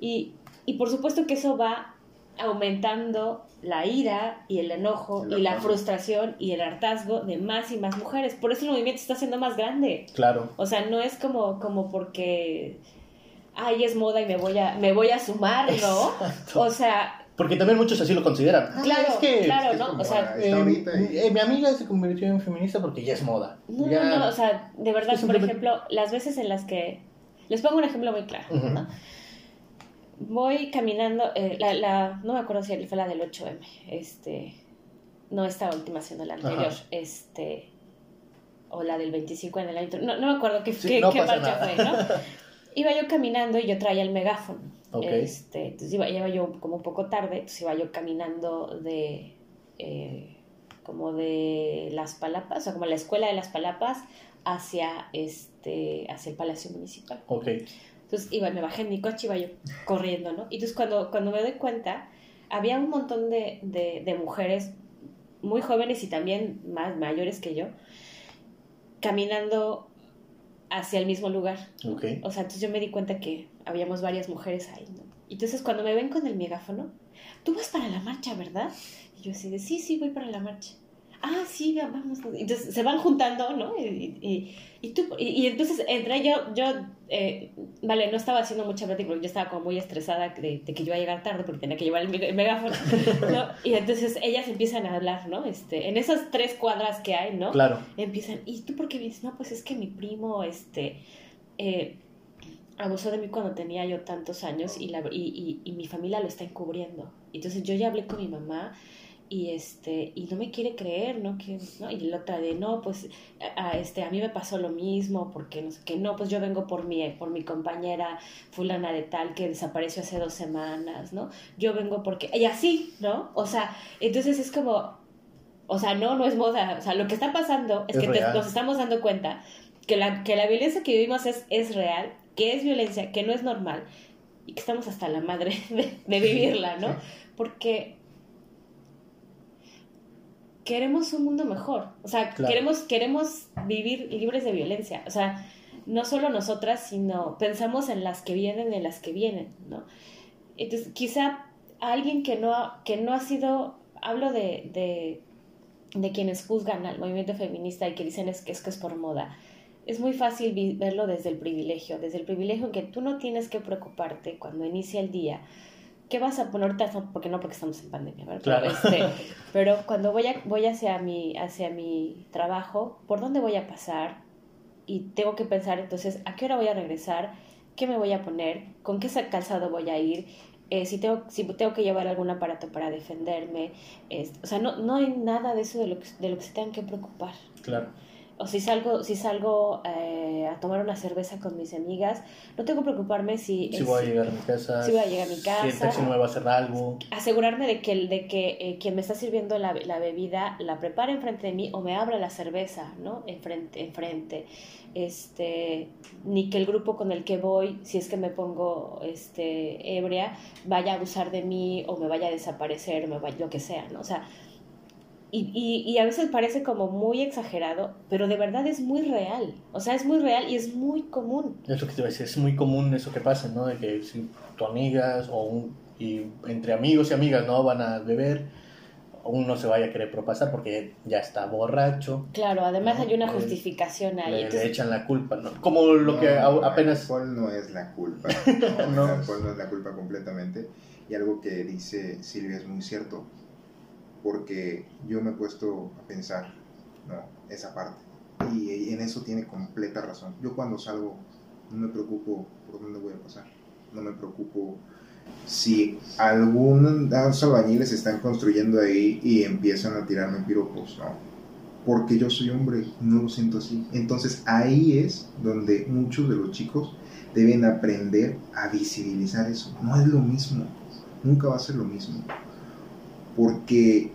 Y, y por supuesto que eso va aumentando la ira y el enojo y la frustración y el hartazgo de más y más mujeres. Por eso el movimiento está siendo más grande. Claro. O sea, no es como, como porque ay, es moda y me voy a, me voy a sumar, ¿no? O sea... Porque también muchos así lo consideran. Ah, claro, es que, claro, ¿no? O sea, eh, eh, mi amiga se convirtió en feminista porque ya es moda. No, no, no, o sea, de verdad, por ejemplo, las veces en las que... Les pongo un ejemplo muy claro, ¿no? voy caminando, eh, la, la, no me acuerdo si fue la del 8M, este, no esta última, sino la anterior, este, o la del 25 en el año, no, no me acuerdo qué, qué, marcha fue, ¿no? Iba yo caminando y yo traía el megáfono, este, entonces iba, iba, yo como un poco tarde, entonces iba yo caminando de, eh, como de las Palapas, o sea, como la escuela de las Palapas hacia, este, hacia el Palacio Municipal. Okay. Entonces iba, me bajé en mi coche, iba yo corriendo, ¿no? Y entonces cuando, cuando me doy cuenta, había un montón de, de, mujeres muy jóvenes y también más mayores que yo, caminando hacia el mismo lugar. Okay. O sea, entonces yo me di cuenta que habíamos varias mujeres ahí, ¿no? Y entonces cuando me ven con el megáfono, tú vas para la marcha, ¿verdad? Y yo así de, sí, sí, voy para la marcha ah, sí, vamos. Entonces se van juntando, ¿no? Y, y, tú, y, entonces entré yo, yo, eh, vale, no estaba haciendo mucha plática porque yo estaba como muy estresada de, que yo iba a llegar tarde porque tenía que llevar el, megáfono, ¿no? Y entonces ellas empiezan a hablar, ¿no? Este, en esas tres cuadras que hay, ¿no? Claro. Empiezan, ¿y tú por qué dices? No, pues es que mi primo, este, eh, abusó de mí cuando tenía yo tantos años y, la, y, y, mi familia lo está encubriendo. Entonces yo ya hablé con mi mamá y este y no me quiere creer no que no y la otra de no pues a, este a mí me pasó lo mismo porque no sé que no pues yo vengo por mi por mi compañera fulana de tal que desapareció hace dos semanas no yo vengo porque y así no o sea entonces es como o sea no no es moda o sea lo que está pasando es, que nos estamos dando cuenta que la que la violencia que vivimos es es real que es violencia que no es normal y que estamos hasta la madre de, de vivirla no porque queremos un mundo mejor. O sea, queremos, queremos vivir libres de violencia. O sea, no solo nosotras, sino pensamos en las que vienen, en las que vienen, ¿no? Entonces, quizá alguien que no, que no ha sido, hablo de, de, de quienes juzgan al movimiento feminista y que dicen es que es, que es por moda. Es muy fácil verlo desde el privilegio, desde el privilegio en que tú no tienes que preocuparte cuando inicia el día ¿qué vas a poner? Porque no, porque estamos en pandemia, ¿verdad? Claro. Este, pero cuando voy, a, voy hacia, mi, hacia mi trabajo, ¿por dónde voy a pasar? Y tengo que pensar, entonces, ¿a qué hora voy a regresar? ¿Qué me voy a poner? ¿Con qué calzado voy a ir? Eh, si, tengo, si tengo que llevar algún aparato para defenderme. o sea, no, no hay nada de eso de lo, que, de lo que se tengan que preocupar. Claro. O si salgo, si salgo eh, a tomar una cerveza con mis amigas, no tengo que preocuparme si... Si voy a llegar a mi casa. Si voy a llegar a mi casa. Si el taxi me va a hacer algo. Asegurarme de que, de que eh, quien me está sirviendo la, la, bebida la prepare enfrente de mí o me abra la cerveza, ¿no? Enfrente, enfrente. Este, ni que el grupo con el que voy, si es que me pongo este, ebria, vaya a abusar de mí o me vaya a desaparecer, me vaya, lo que sea, ¿no? O sea, y, y, y, a veces parece como muy exagerado, pero de verdad es muy real. O sea, es muy real y es muy común. Es lo que te iba a decir, es muy común eso que pasa, ¿no? De que si tu amigas o un, y entre amigos y amigas, ¿no? Van a beber, uno se vaya a querer propasar porque ya está borracho. Claro, además ¿no? hay una justificación ahí. Le, entonces... le, echan la culpa, ¿no? Como lo no, que no, apenas... El alcohol no es la culpa. No, No. El alcohol no es la culpa completamente. Y algo que dice Silvia es muy cierto porque yo me he puesto a pensar, ¿no? Esa parte. Y en eso tiene completa razón. Yo cuando salgo no me preocupo por dónde voy a pasar. No me preocupo si algunos albañiles están construyendo ahí y empiezan a tirarme piropos, ¿no? Porque yo soy hombre, no lo siento así. Entonces ahí es donde muchos de los chicos deben aprender a visibilizar eso. No es lo mismo, nunca va a ser lo mismo porque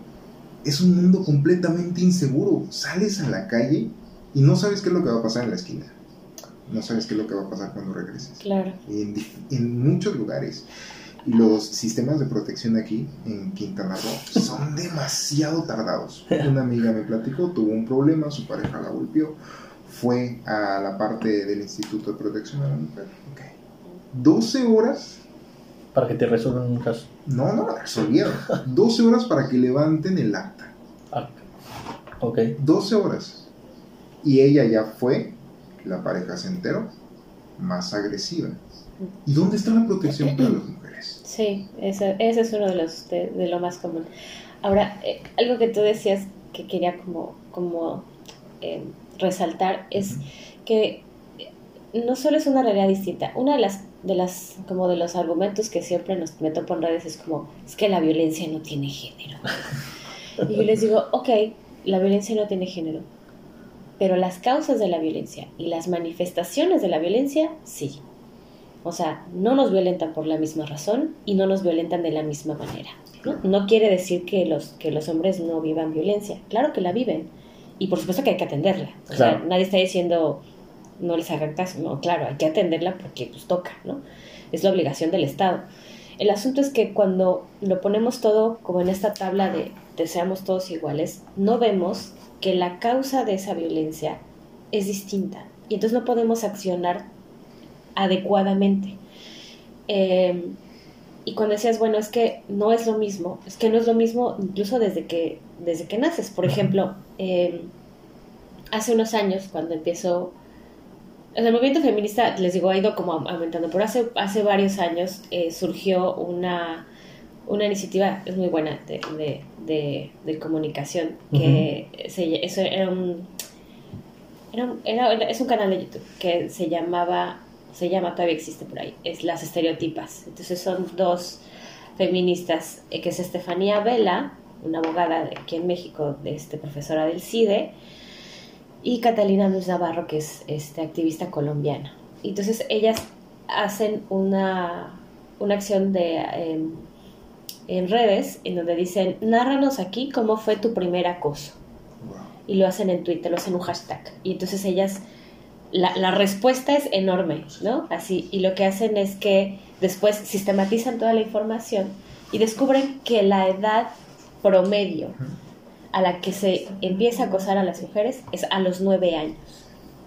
es un mundo completamente inseguro. Sales a la calle y no sabes qué es lo que va a pasar en la esquina. No sabes qué es lo que va a pasar cuando regreses. Claro. En, en muchos lugares. Y los sistemas de protección aquí en Quintana Roo son demasiado tardados. Una amiga me platicó, tuvo un problema, su pareja la golpeó, fue a la parte del Instituto de Protección a la Mujer. Okay. 12 horas para que te resuelvan un caso. No, no, resolvieron. 12 horas para que levanten el acta. Ah, ok. 12 horas. Y ella ya fue, la pareja se enteró, más agresiva. ¿Y dónde está la protección para las mujeres? Sí, ese, ese es uno de los de, de lo más común. Ahora, eh, algo que tú decías que quería como, como eh, resaltar es uh -huh. que no solo es una realidad distinta, una de las de las como de los argumentos que siempre nos me topo en redes es como es que la violencia no tiene género y yo les digo ok la violencia no tiene género pero las causas de la violencia y las manifestaciones de la violencia sí o sea no nos violentan por la misma razón y no nos violentan de la misma manera no, no quiere decir que los que los hombres no vivan violencia claro que la viven y por supuesto que hay que atenderla o claro. sea nadie está diciendo no les hagan caso, no, claro, hay que atenderla porque pues toca, ¿no? Es la obligación del Estado. El asunto es que cuando lo ponemos todo como en esta tabla de, de seamos todos iguales, no vemos que la causa de esa violencia es distinta y entonces no podemos accionar adecuadamente. Eh, y cuando decías, bueno, es que no es lo mismo, es que no es lo mismo incluso desde que, desde que naces. Por ejemplo, eh, hace unos años, cuando empezó el movimiento feminista, les digo, ha ido como aumentando, pero hace, hace varios años eh, surgió una, una iniciativa, es muy buena, de, de, de, de comunicación, que uh -huh. se, eso era un, era, un, era, es un canal de YouTube que se llamaba, se llama, todavía existe por ahí, es Las Estereotipas. Entonces son dos feministas, eh, que es Estefanía Vela, una abogada de aquí en México, de este, profesora del CIDE, y Catalina Luz Navarro, que es este, activista colombiana. Entonces ellas hacen una, una acción de, eh, en redes en donde dicen, nárranos aquí cómo fue tu primer acoso. Wow. Y lo hacen en Twitter, lo hacen un hashtag. Y entonces ellas, la, la, respuesta es enorme, ¿no? Así, y lo que hacen es que después sistematizan toda la información y descubren que la edad promedio uh -huh a la que se empieza a acosar a las mujeres es a los nueve años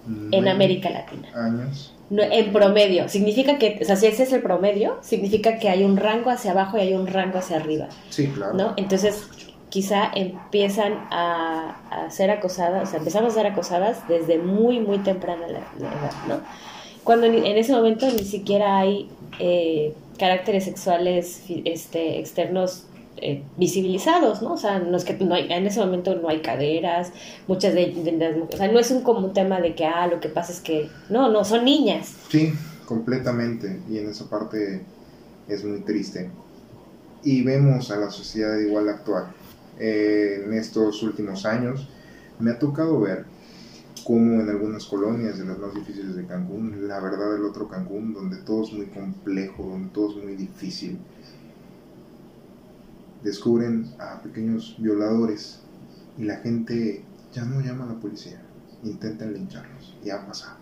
nueve en América Latina. Años. No, en promedio. Significa que, o sea, si ese es el promedio, significa que hay un rango hacia abajo y hay un rango hacia arriba. Sí, claro. ¿no? Entonces, quizá empiezan a, a, ser acosadas, o sea, empezamos a ser acosadas desde muy, muy temprana la, la edad, ¿no? Cuando en ese momento ni siquiera hay eh, caracteres sexuales este, externos eh, visibilizados, ¿no? O sea, no es que no hay, en ese momento no hay caderas, muchas de, de, de, o sea, no es un como tema de que, ah, lo que pasa es que, no, no, son niñas. Sí, completamente, y en esa parte es muy triste. Y vemos a la sociedad igual actual. Eh, en estos últimos años me ha tocado ver como en algunas colonias de las más difíciles de Cancún, la verdad del otro Cancún, donde todo es muy complejo, donde todo es muy difícil, descubren a pequeños violadores y la gente ya no llama a la policía, intentan lincharlos, y ha pasado.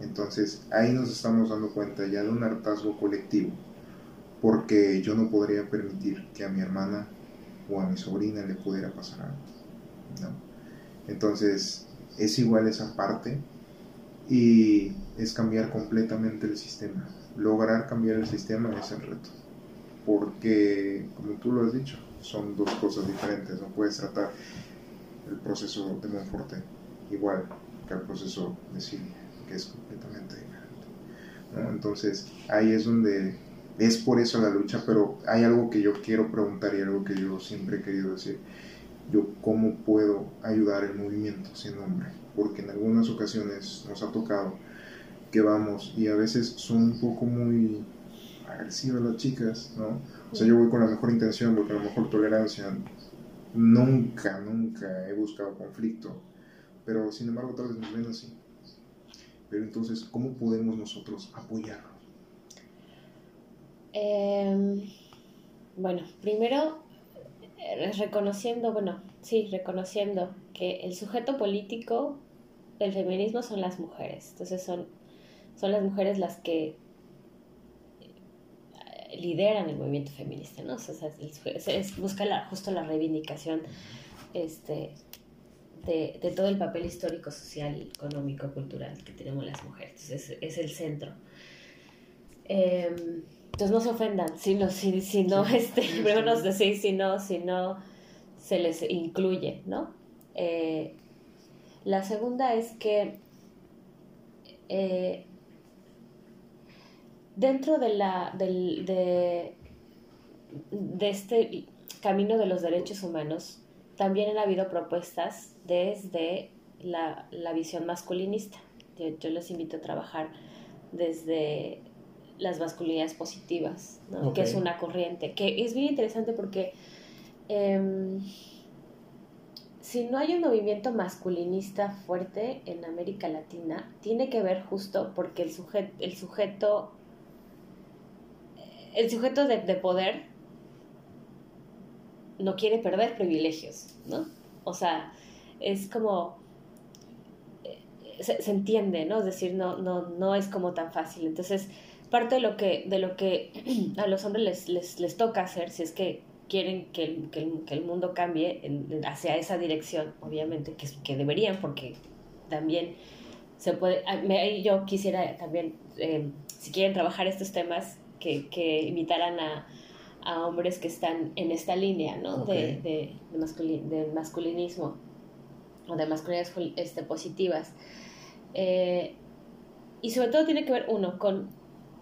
Entonces ahí nos estamos dando cuenta ya de un hartazgo colectivo, porque yo no podría permitir que a mi hermana o a mi sobrina le pudiera pasar algo. Entonces es igual esa parte y es cambiar completamente el sistema. Lograr cambiar el sistema es el reto, porque como tú lo has dicho, son dos cosas diferentes. No puedes tratar el proceso de Monforte igual que el proceso de Silvia, que es completamente diferente. Entonces ahí es donde es por eso la lucha, pero hay algo que yo quiero preguntar y algo que yo siempre he querido decir. Yo cómo puedo ayudar el movimiento sin nombre, porque en algunas ocasiones nos ha tocado que vamos y a veces son un poco muy agresivas las chicas, ¿no? O sea, yo voy con la mejor intención, porque a lo mejor tolerancia, nunca, nunca he buscado conflicto, pero sin embargo tal vez nos ven así. Pero entonces, ¿cómo podemos nosotros apoyarlos? Em, bueno, primero eh, reconociendo, bueno, sí, reconociendo que el sujeto político del feminismo son las mujeres. Entonces son, son las mujeres las que lideran el movimiento feminista, ¿no? O sea, es, busca la, justo la reivindicación este, de, de, todo el papel histórico, social, económico, cultural que tenemos las mujeres. Entonces es, el centro. Eh, entonces no se ofendan, si no, si, si no, este, primero nos decís si no, si no se les incluye, ¿no? Eh, la segunda es que eh, dentro de, la, del, de, de este camino de los derechos humanos, también han habido propuestas desde la, la visión masculinista. Yo, yo, les invito a trabajar desde las masculinidades positivas, que es una corriente, que es bien interesante porque em, si no hay un movimiento masculinista fuerte en América Latina, tiene que ver justo porque el, sujeto, el sujeto, el sujeto de, poder no quiere perder privilegios, ¿no? O sea, es como eh, se, se, entiende, ¿no? Es decir, no, no, no es como tan fácil. Entonces, parte de lo que, de lo que a los hombres les, les, les toca hacer, si es que quieren que el, que el, mundo cambie hacia esa dirección, obviamente, que, que deberían, porque también se puede, yo quisiera también, eh, si quieren trabajar estos temas, que, que invitaran a, a, hombres que están en esta línea, ¿no? De, de, de, masculinismo o de masculinidades este, positivas. Eh, y sobre todo tiene que ver, uno, con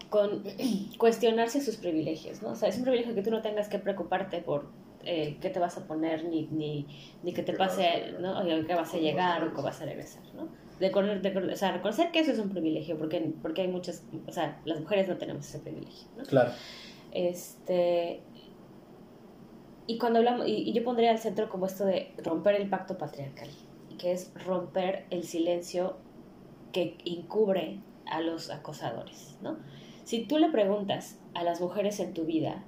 con cuestionarse sus privilegios, ¿no? O sea, es un privilegio que tú no tengas que preocuparte por eh, qué te vas a poner, ni, ni, ni que te pase, ¿no? O que vas a llegar o que vas a regresar, ¿no? De, de, o sea, reconocer que eso es un privilegio, porque, porque hay muchas, o sea, las mujeres no tenemos ese privilegio, ¿no? Claro. Este, y cuando hablamos, y, y yo pondría al centro como esto de romper el pacto patriarcal, que es romper el silencio que encubre a los acosadores, ¿no? Si tú le preguntas a las mujeres en tu vida,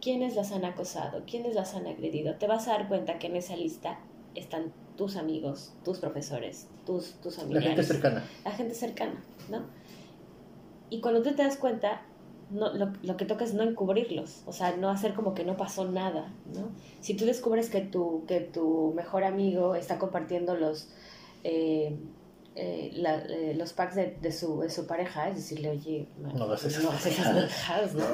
¿quiénes las han acosado? ¿Quiénes las han agredido? Te vas a dar cuenta que en esa lista están tus amigos, tus profesores, tus, tus familiares. La gente cercana. La gente cercana, ¿no? Y cuando tú te das cuenta, no, lo, lo, que toca es no encubrirlos, o sea, no hacer como que no pasó nada, ¿no? Si tú descubres que tu, que tu mejor amigo está compartiendo los... Eh, eh, eh, los packs de, de, su, de su pareja, es decirle, oye, no, no esas ¿no?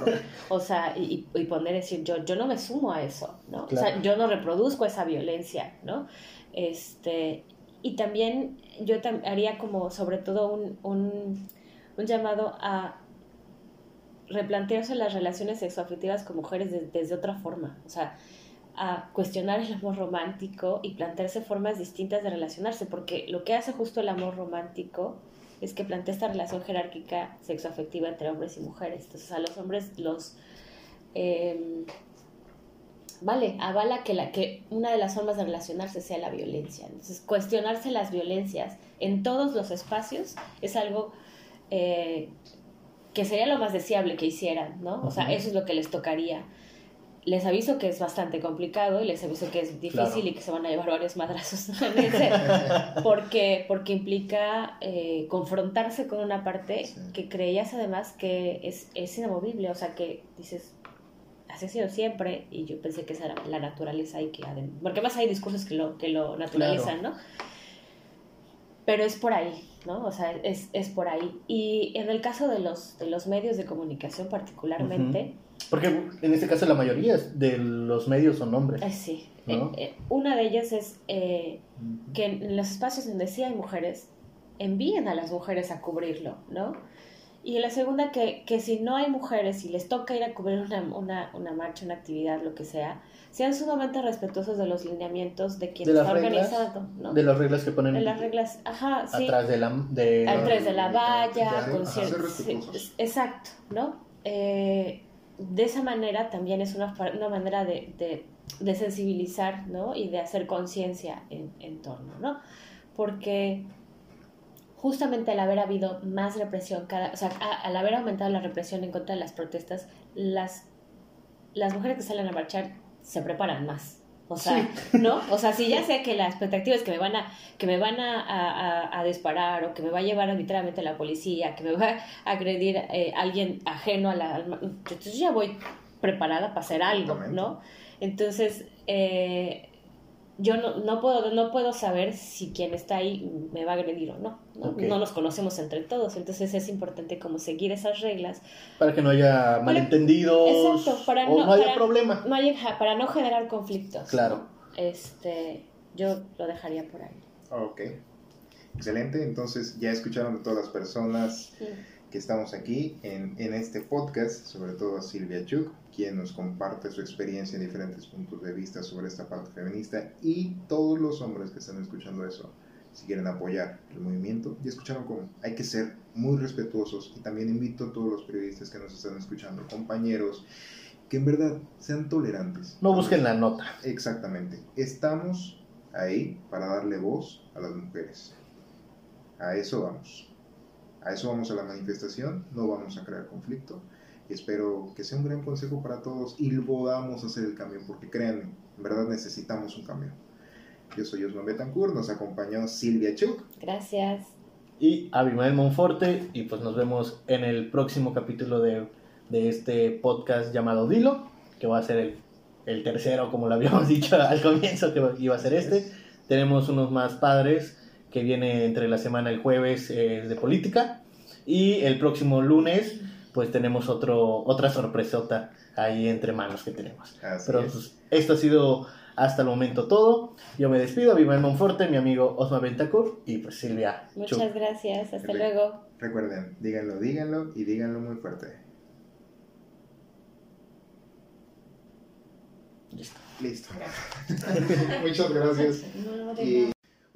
O sea, y, y, poner, decir, yo, yo no me sumo a eso, ¿no? O sea, yo no reproduzco esa violencia, ¿no? Este, y también yo haría como, sobre todo, un, un, un llamado a replantearse las relaciones sexoafectivas con mujeres desde otra forma, o sea, a cuestionar el amor romántico y plantearse formas distintas de relacionarse, porque lo que hace justo el amor romántico es que plantea esta relación jerárquica sexoafectiva entre hombres y mujeres. Entonces a los hombres los, em, vale, avala que, la, que una de las formas de relacionarse sea la violencia. Entonces, cuestionarse las violencias en todos los espacios es algo eh, que sería lo más deseable que hicieran, ¿no? O sea, eso es lo que les tocaría. Les aviso que es bastante complicado y les aviso que es difícil y que se van a llevar varios madrazos porque, porque implica eh, confrontarse con una parte que creías además que es, es inamovible, o sea, que dices, así ha sido siempre y yo pensé que esa era la naturaleza y que porque más hay discursos que lo, que lo naturalizan, ¿no? Pero es por ahí, ¿no? O sea, es, es, por ahí. Y en el caso de los, de los medios de comunicación particularmente... Porque en este caso la mayoría de los medios son hombres. Eh, sí. Eh, eh, una de ellas es que en los espacios donde sí hay mujeres, envíen a las mujeres a cubrirlo, ¿no? Y la segunda, que, que si no hay mujeres y les toca ir a cubrir una, una, una marcha, una actividad, lo que sea, sean sumamente respetuosos de los lineamientos de quien está organizando, ¿no? De las reglas que ponen. De las reglas, ajá, sí. Atrás de la, de, atrás de la valla, con ciertos, Exacto, ¿no? Eh, de esa manera también es una, una manera de, de, de, sensibilizar, ¿no? Y de hacer conciencia en, en torno, ¿no? Porque justamente al haber habido más represión, cada, o sea, al haber aumentado la represión en contra de las protestas, las, las mujeres que salen a marchar se preparan más. O sea, ¿no? O sea, si ya sé que la expectativa es que me van a, que me van a, a, disparar o que me va a llevar arbitrariamente la policía, que me va a agredir eh, alguien ajeno a la... Entonces ya voy preparada para hacer algo, ¿no? Entonces, eh, yo no, no, puedo, no puedo saber si quien está ahí me va a agredir o no. ¿no? no nos conocemos entre todos, entonces es importante como seguir esas reglas. Para que no haya malentendidos Exacto, para o no, haya problema. No para no generar conflictos. Claro. Este, yo lo dejaría por ahí. Ok. Excelente, entonces ya escucharon de todas las personas que estamos aquí en, en este podcast, sobre todo a Silvia Chuk, quien nos comparte su experiencia en diferentes puntos de vista sobre esta parte feminista y todos los hombres que están escuchando eso, si quieren apoyar el movimiento, ya escucharon cómo hay que ser muy respetuosos y también invito a todos los periodistas que nos están escuchando, compañeros, que en verdad sean tolerantes. No busquen la nota. Exactamente. Estamos ahí para darle voz a las mujeres. A eso vamos. A eso vamos a la manifestación, no vamos a crear conflicto espero que sea un gran consejo para todos y podamos hacer el cambio, porque créanme, en verdad necesitamos un cambio. Yo soy Osman Betancourt, nos acompañó Silvia Chuk. Gracias. Y Abimael Monforte, y pues nos vemos en el próximo capítulo de, de este podcast llamado Dilo, que va a ser el, el, tercero, como lo habíamos dicho al comienzo, que iba a ser este. Tenemos unos más padres que viene entre la semana el jueves eh, de política y el próximo lunes pues tenemos otro, otra sorpresota ahí entre manos que tenemos. Pero pues, esto ha sido hasta el momento todo. Yo me despido, Viva Monforte, mi amigo Osma Bentacur y pues Silvia. Muchas gracias, hasta luego. Recuerden, díganlo, díganlo y díganlo muy fuerte. Listo. Listo. Muchas gracias.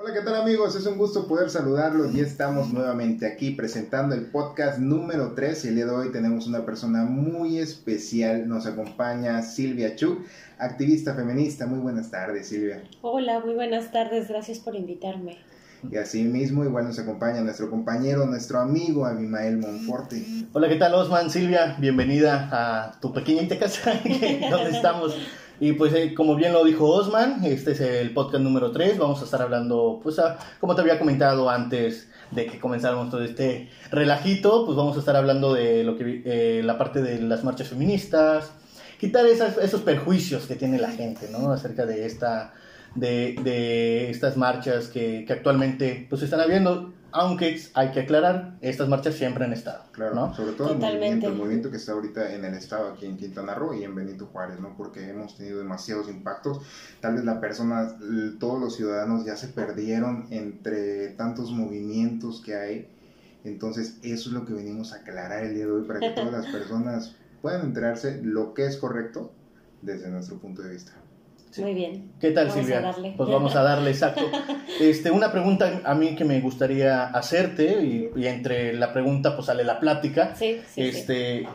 Hola, ¿qué tal amigos? Es un gusto poder saludarlos y estamos nuevamente aquí presentando el podcast número 3 y el día de hoy tenemos una persona muy especial. Nos acompaña Silvia Chu, activista feminista. Muy buenas tardes, Silvia. Hola, muy buenas tardes. Gracias por invitarme. Y así mismo, igual nos acompaña nuestro compañero, nuestro amigo Abimael Monforte. Hola, ¿qué tal Osman? Silvia, bienvenida a tu pequeña casa donde estamos y pues eh, como bien lo dijo Osman, este es el podcast número 3, vamos a estar hablando, pues como te había comentado antes de que comenzáramos todo este relajito, pues vamos a estar hablando de lo que eh, la parte de las marchas feministas, quitar esos perjuicios que tiene la gente, ¿no? Acerca de esta de, de estas marchas que, que actualmente pues están habiendo aunque hay que aclarar, estas marchas siempre han estado. Claro, ¿no? sobre todo el movimiento, el movimiento que está ahorita en el estado, aquí en Quintana Roo y en Benito Juárez, ¿no? Porque hemos tenido demasiados impactos. Tal vez la persona, todos los ciudadanos ya se perdieron entre tantos movimientos que hay. Entonces, eso es lo que venimos a aclarar el día de hoy para que todas las personas puedan enterarse lo que es correcto desde nuestro punto de vista. Muy bien. ¿Qué tal, Silvia? Pues vamos a darle, exacto. Este, una pregunta a mí que me gustaría hacerte, y, entre la pregunta pues sale la plática. Sí, sí, este,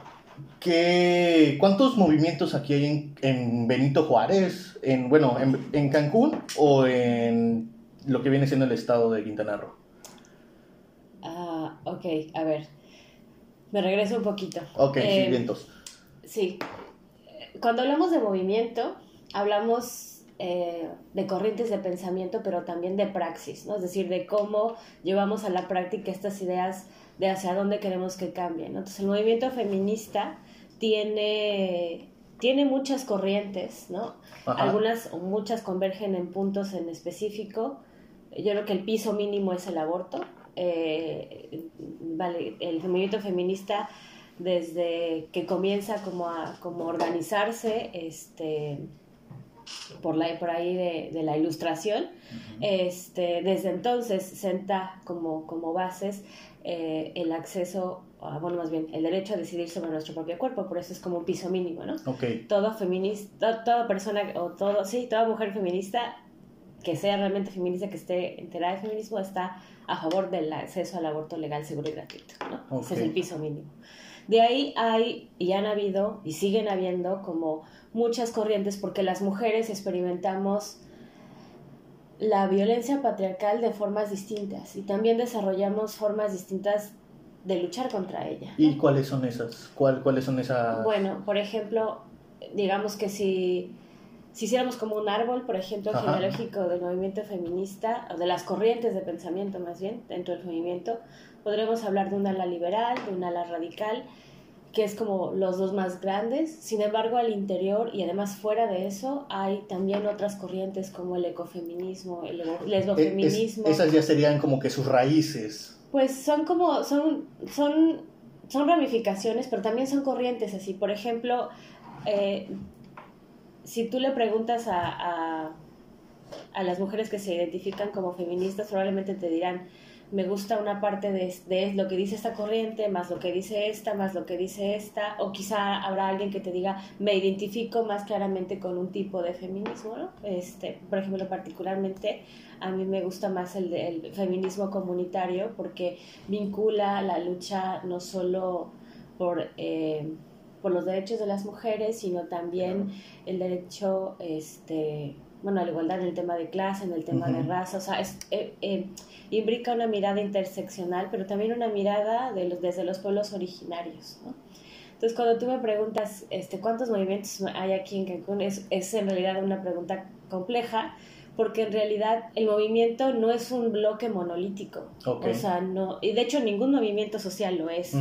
¿qué, ¿cuántos movimientos aquí hay en, en Benito Juárez? En, bueno, en, en Cancún o en lo que viene siendo el estado de Quintana Roo. Ah, ok, a ver. Me regreso un poquito. Ok, Eh, sí, vientos. Sí. Cuando hablamos de movimiento, hablamos eh, de corrientes de pensamiento, pero también de praxis, ¿no? Es decir, de cómo llevamos a la práctica estas ideas de hacia dónde queremos que cambien. ¿no? Entonces, el movimiento feminista tiene, tiene muchas corrientes, ¿no? Ajá. Algunas o muchas convergen en puntos en específico. Yo creo que el piso mínimo es el aborto. Eh, vale, el movimiento feminista desde que comienza como a como organizarse este por la por ahí de, de la ilustración. Este desde entonces senta como como bases eh, el acceso a, bueno más bien el derecho a decidir sobre nuestro propio cuerpo por eso es como un piso mínimo no Ok, toda feminista, toda persona o todo, sí, toda mujer feminista que sea realmente feminista, que esté enterada de feminismo, está a favor del acceso al aborto legal, seguro y gratuito, ¿no? Ese es el piso mínimo. De ahí hay, y han habido, y siguen habiendo, como muchas corrientes, porque las mujeres experimentamos la violencia patriarcal de formas distintas y también desarrollamos formas distintas de luchar contra ella. ¿y cuáles son esas? ¿Cuál, ¿Cuáles son esas? Bueno, por ejemplo, digamos que si, si hiciéramos como un árbol, por ejemplo, Ajá. genealógico del movimiento feminista, o de las corrientes de pensamiento más bien, dentro del movimiento, podremos hablar de un ala liberal, de un ala radical, que es como los dos más grandes. Sin embargo, al interior y además fuera de eso, hay también otras corrientes como el ecofeminismo, el es- lesbofeminismo. esas ya serían como que sus raíces. Pues son como, son, son, son ramificaciones, pero también son corrientes así. Por ejemplo, eh, si tú le preguntas a, a, a las mujeres que se identifican como feministas, probablemente te dirán, me gusta una parte de, de lo que dice esta corriente, más lo que dice esta, más lo que dice esta, o quizá habrá alguien que te diga, me identifico más claramente con un tipo de feminismo, ¿no? Este, por ejemplo, particularmente a mí me gusta más el, de- el feminismo comunitario porque vincula la lucha no solo por, eh, por los derechos de las mujeres, sino también el derecho, este, bueno, la igualdad en el tema de clase, en el tema de raza, o sea, es, eh, eh, imbrica una mirada interseccional, pero también una mirada de los, desde los pueblos originarios, ¿no? Entonces, cuando tú me preguntas este, cuántos movimientos hay aquí en Cancún, es, es en realidad una pregunta compleja, porque en realidad el movimiento no es un bloque monolítico. O sea, no, y de hecho ningún movimiento social lo es.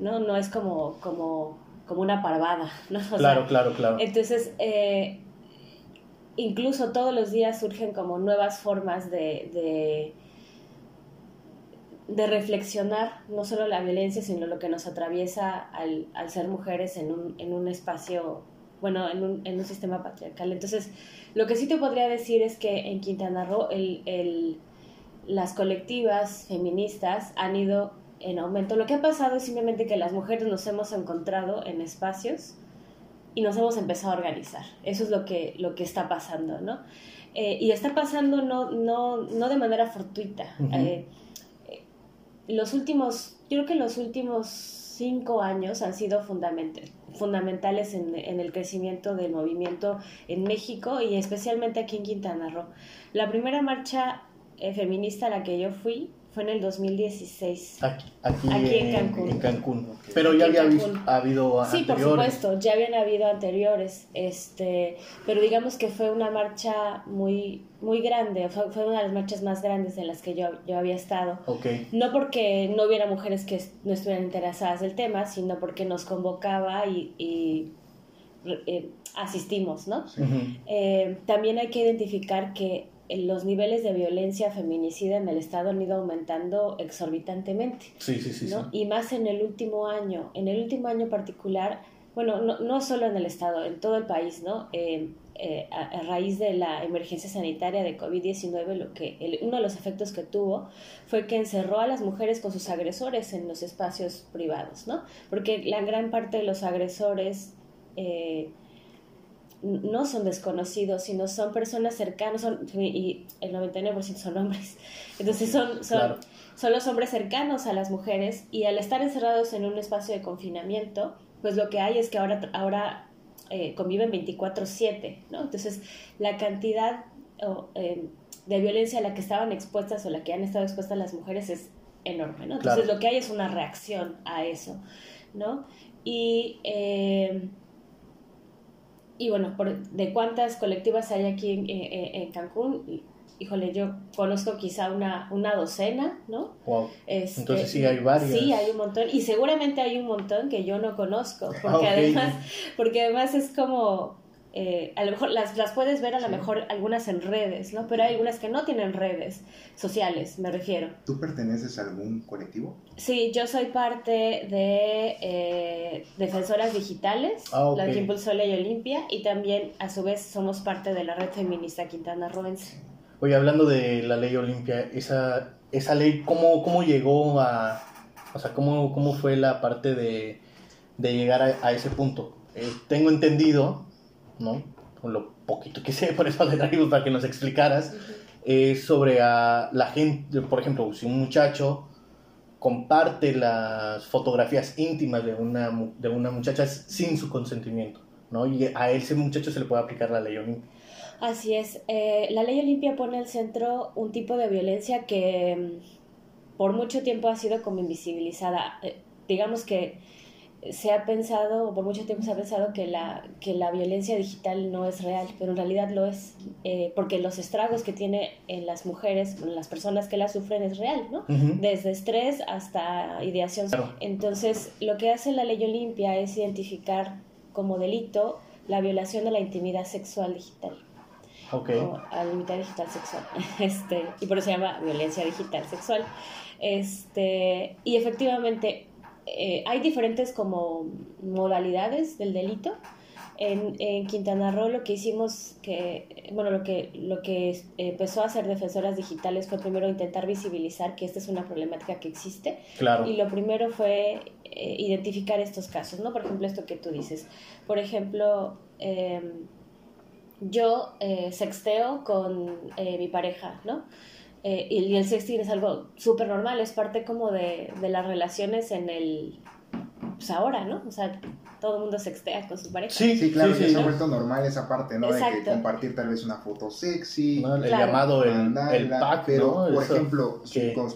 ¿no? No es como, como, como una parvada, ¿no? O sea, Claro, claro, claro. entonces, eh, incluso todos los días surgen como nuevas formas de, de, reflexionar no solo la violencia, sino lo que nos atraviesa al, al ser mujeres en un, en un espacio, bueno, en un, en un sistema patriarcal. Entonces, lo que sí te podría decir es que en Quintana Roo el, el, las colectivas feministas han ido en aumento. Lo que ha pasado es simplemente que las mujeres nos hemos encontrado en espacios y nos hemos empezado a organizar. Eso es lo que, lo que está pasando, ¿no? Eh, y está pasando no, no, no de manera fortuita. Eh, eh, los últimos, yo creo que los últimos cinco años han sido fundament- fundamentales en, en el crecimiento del movimiento en México y especialmente aquí en Quintana Roo. La primera marcha eh, feminista a la que yo fui fue en el 2016. Aquí, aquí, Aquí en en, Cancún. en Cancún. Pero ya Aquí había habido Sí, por anteriores. supuesto, ya habían habido anteriores, este, pero digamos que fue una marcha muy, muy grande, fue, fue una de las marchas más grandes en las que yo, yo había estado. Ok, No porque no hubiera mujeres que no estuvieran interesadas del tema, sino porque nos convocaba y, y, eh, asistimos, ¿no? Eh, también hay que identificar que los niveles de violencia feminicida en el Estado han ido aumentando exorbitantemente. sí, sí, sí. ¿no? Y más en el último año. En el último año particular, bueno, no, no solo en el Estado, en todo el país, ¿no? Eh, eh, a, a raíz de la emergencia sanitaria de COVID-19, lo que el- uno de los efectos que tuvo fue que encerró a las mujeres con sus agresores en los espacios privados, ¿no? Porque la gran parte de los agresores eh, no son desconocidos, sino son personas cercanas, son, y el 99% son hombres. Entonces son, son, Claro. son los hombres cercanos a las mujeres y al estar encerrados en un espacio de confinamiento, pues lo que hay es que ahora, ahora eh, conviven 24/7, ¿no? Entonces, la cantidad eh, de violencia a la que estaban expuestas o la que han estado expuestas las mujeres es enorme, ¿no? Entonces, lo que hay es una reacción a eso, ¿no? Y, eh, y bueno, de cuántas colectivas hay aquí en, en Cancún, híjole, yo conozco quizá una, una docena, ¿no? Wow. Este, Entonces sí hay varias. Sí, hay un montón. Y seguramente hay un montón que yo no conozco. Porque además, porque además es como. Eh, a lo mejor las, las puedes ver a lo mejor algunas en redes, ¿no? Pero hay algunas que no tienen redes sociales, me refiero. ¿Tú perteneces a algún colectivo? Sí, yo soy parte de eh, Defensoras Digitales, ah, la que impulsó Ley Olimpia, y también a su vez somos parte de la red feminista Quintana Roense. Oye, hablando de la ley Olimpia, esa, esa ley, ¿cómo, ¿cómo llegó a... O sea, ¿cómo, cómo fue la parte de, de llegar a, ese punto? Eh, tengo entendido, ¿no? Con lo poquito que sé, por eso le traigo para que nos explicaras, eh, sobre a la gente, por ejemplo, si un muchacho comparte las fotografías íntimas de una, de una muchacha sin su consentimiento, ¿no? Y a ese muchacho se le puede aplicar la ley Olimpia. Así es. Eh, la ley Olimpia pone al centro un tipo de violencia que mm, por mucho tiempo ha sido como invisibilizada. Eh, digamos que se ha pensado, o por mucho tiempo se ha pensado que la, que la violencia digital no es real, pero en realidad lo es, eh, porque los estragos que tiene en las mujeres, en las personas que la sufren es real, ¿no? Desde estrés hasta ideación. Entonces, lo que hace la ley Olimpia es identificar como delito la violación de la intimidad sexual digital okay. a la digital sexual. Este, y por eso se llama violencia digital sexual. Este, y efectivamente eh, hay diferentes como modalidades del delito. En, en, Quintana Roo lo que hicimos, que, bueno, lo que, lo que empezó a hacer Defensoras Digitales fue primero intentar visibilizar que esta es una problemática que existe. Claro. Y lo primero fue eh, identificar estos casos, ¿no? Por ejemplo, esto que tú dices. Por ejemplo, eh, yo eh, sexteo con eh, mi pareja, ¿no? Eh, y, el sexting es algo súper normal, es parte como de, de, las relaciones en el... Pues ahora, ¿no? O sea, todo el mundo sextea con su pareja. Sí, sí, claro, sí, se ha vuelto normal esa parte, ¿no? De que compartir tal vez una foto sexy. El llamado el, el, pack, Pero, por ejemplo,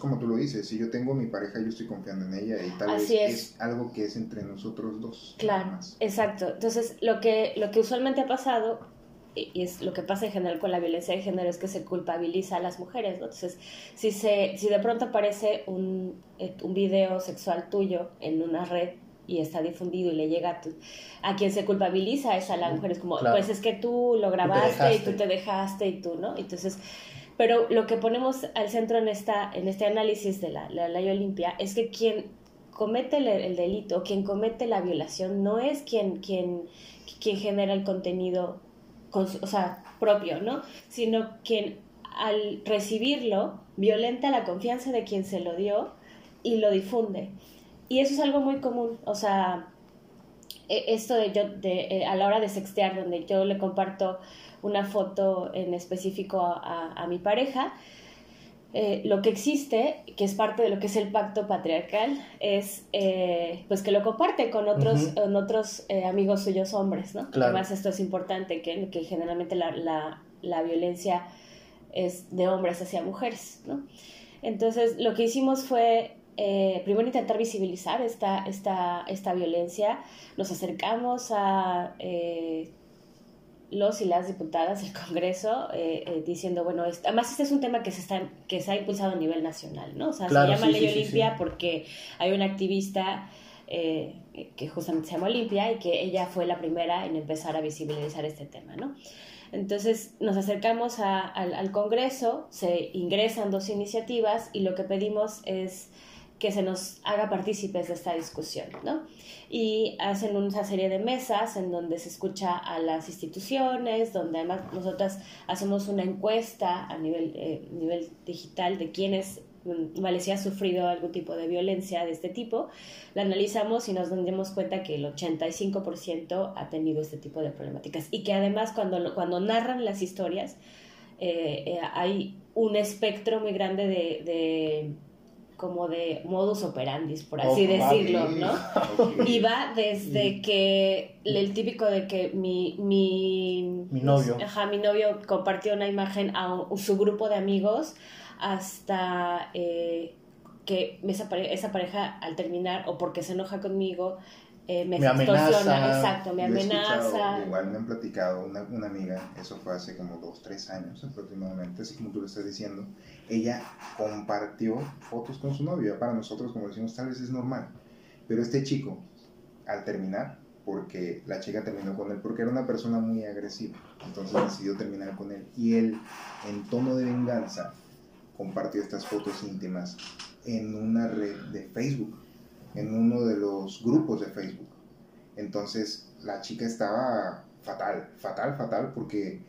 como tú lo dices, si yo tengo mi pareja, yo estoy confiando en ella y tal vez es. algo que es entre nosotros dos. Claro, exacto. Entonces, lo que, lo que usualmente ha pasado y es lo que pasa en general con la violencia de género es que se culpabiliza a las mujeres, ¿no? Entonces, si, se, si de pronto aparece un, eh, un video sexual tuyo en una red y está difundido y le llega a, tu, a quien se culpabiliza es a la mujer, es como, pues es que tú lo grabaste y tú te dejaste y tú, ¿no? Entonces, pero lo que ponemos al centro en, esta, en este análisis de la, la ley Olimpia es que quien comete el, el, delito, quien comete la violación, no es quien, quien, quien genera el contenido o sea, propio, ¿no? Sino quien al recibirlo violenta la confianza de quien se lo dio y lo difunde. Y eso es algo muy común, o sea, e, esto de yo, de, eh, a la hora de sextear, donde yo le comparto una foto en específico a, a mi pareja, eh, lo que existe, que es parte de lo que es el pacto patriarcal, es eh, pues que lo comparte con otros, otros eh, amigos suyos hombres, ¿no? Además esto es importante, que, que generalmente la, la, la, violencia es de hombres hacia mujeres, ¿no? Entonces lo que hicimos fue primero intentar visibilizar esta, esta, esta violencia, nos acercamos a los y las diputadas del Congreso eh, eh, diciendo, bueno, además este es un tema que se, está, que se ha impulsado a nivel nacional, ¿no? O sea, se llama Ley Olimpia porque hay una activista eh, que justamente se llama Olimpia y que ella fue la primera en empezar a visibilizar este tema, ¿no? Entonces nos acercamos al, al Congreso, se ingresan dos iniciativas y lo que pedimos es que se nos haga partícipes de esta discusión, ¿no? Y hacen una serie de mesas en donde se escucha a las instituciones, donde además nosotras hacemos una encuesta a nivel, eh, nivel digital de quienes mm, vale, si ha sufrido algún tipo de violencia de este tipo, la analizamos y nos damos cuenta que el 85% ha tenido este tipo de problemáticas y que además cuando, cuando narran las historias eh, eh, hay un espectro muy grande de como de modus operandis, por así decirlo, ¿no? Y va desde que el típico de que mi, mi, mi novio. Ajá, mi novio compartió una imagen a su grupo de amigos hasta eh, que esa pareja, esa pareja al terminar o porque se enoja conmigo eh, me, me amenaza. exacto, me amenaza. igual me han platicado una, una, amiga, eso fue hace como dos, tres años aproximadamente, así como tú lo estás diciendo, ella compartió fotos con su novio, para nosotros como decimos tal vez es normal, pero este chico, al terminar, porque la chica terminó con él, porque era una persona muy agresiva, entonces decidió terminar con él, y él, en tono de venganza, compartió estas fotos íntimas en una red de Facebook en uno de los grupos de Facebook. Entonces la chica estaba fatal, fatal, fatal, porque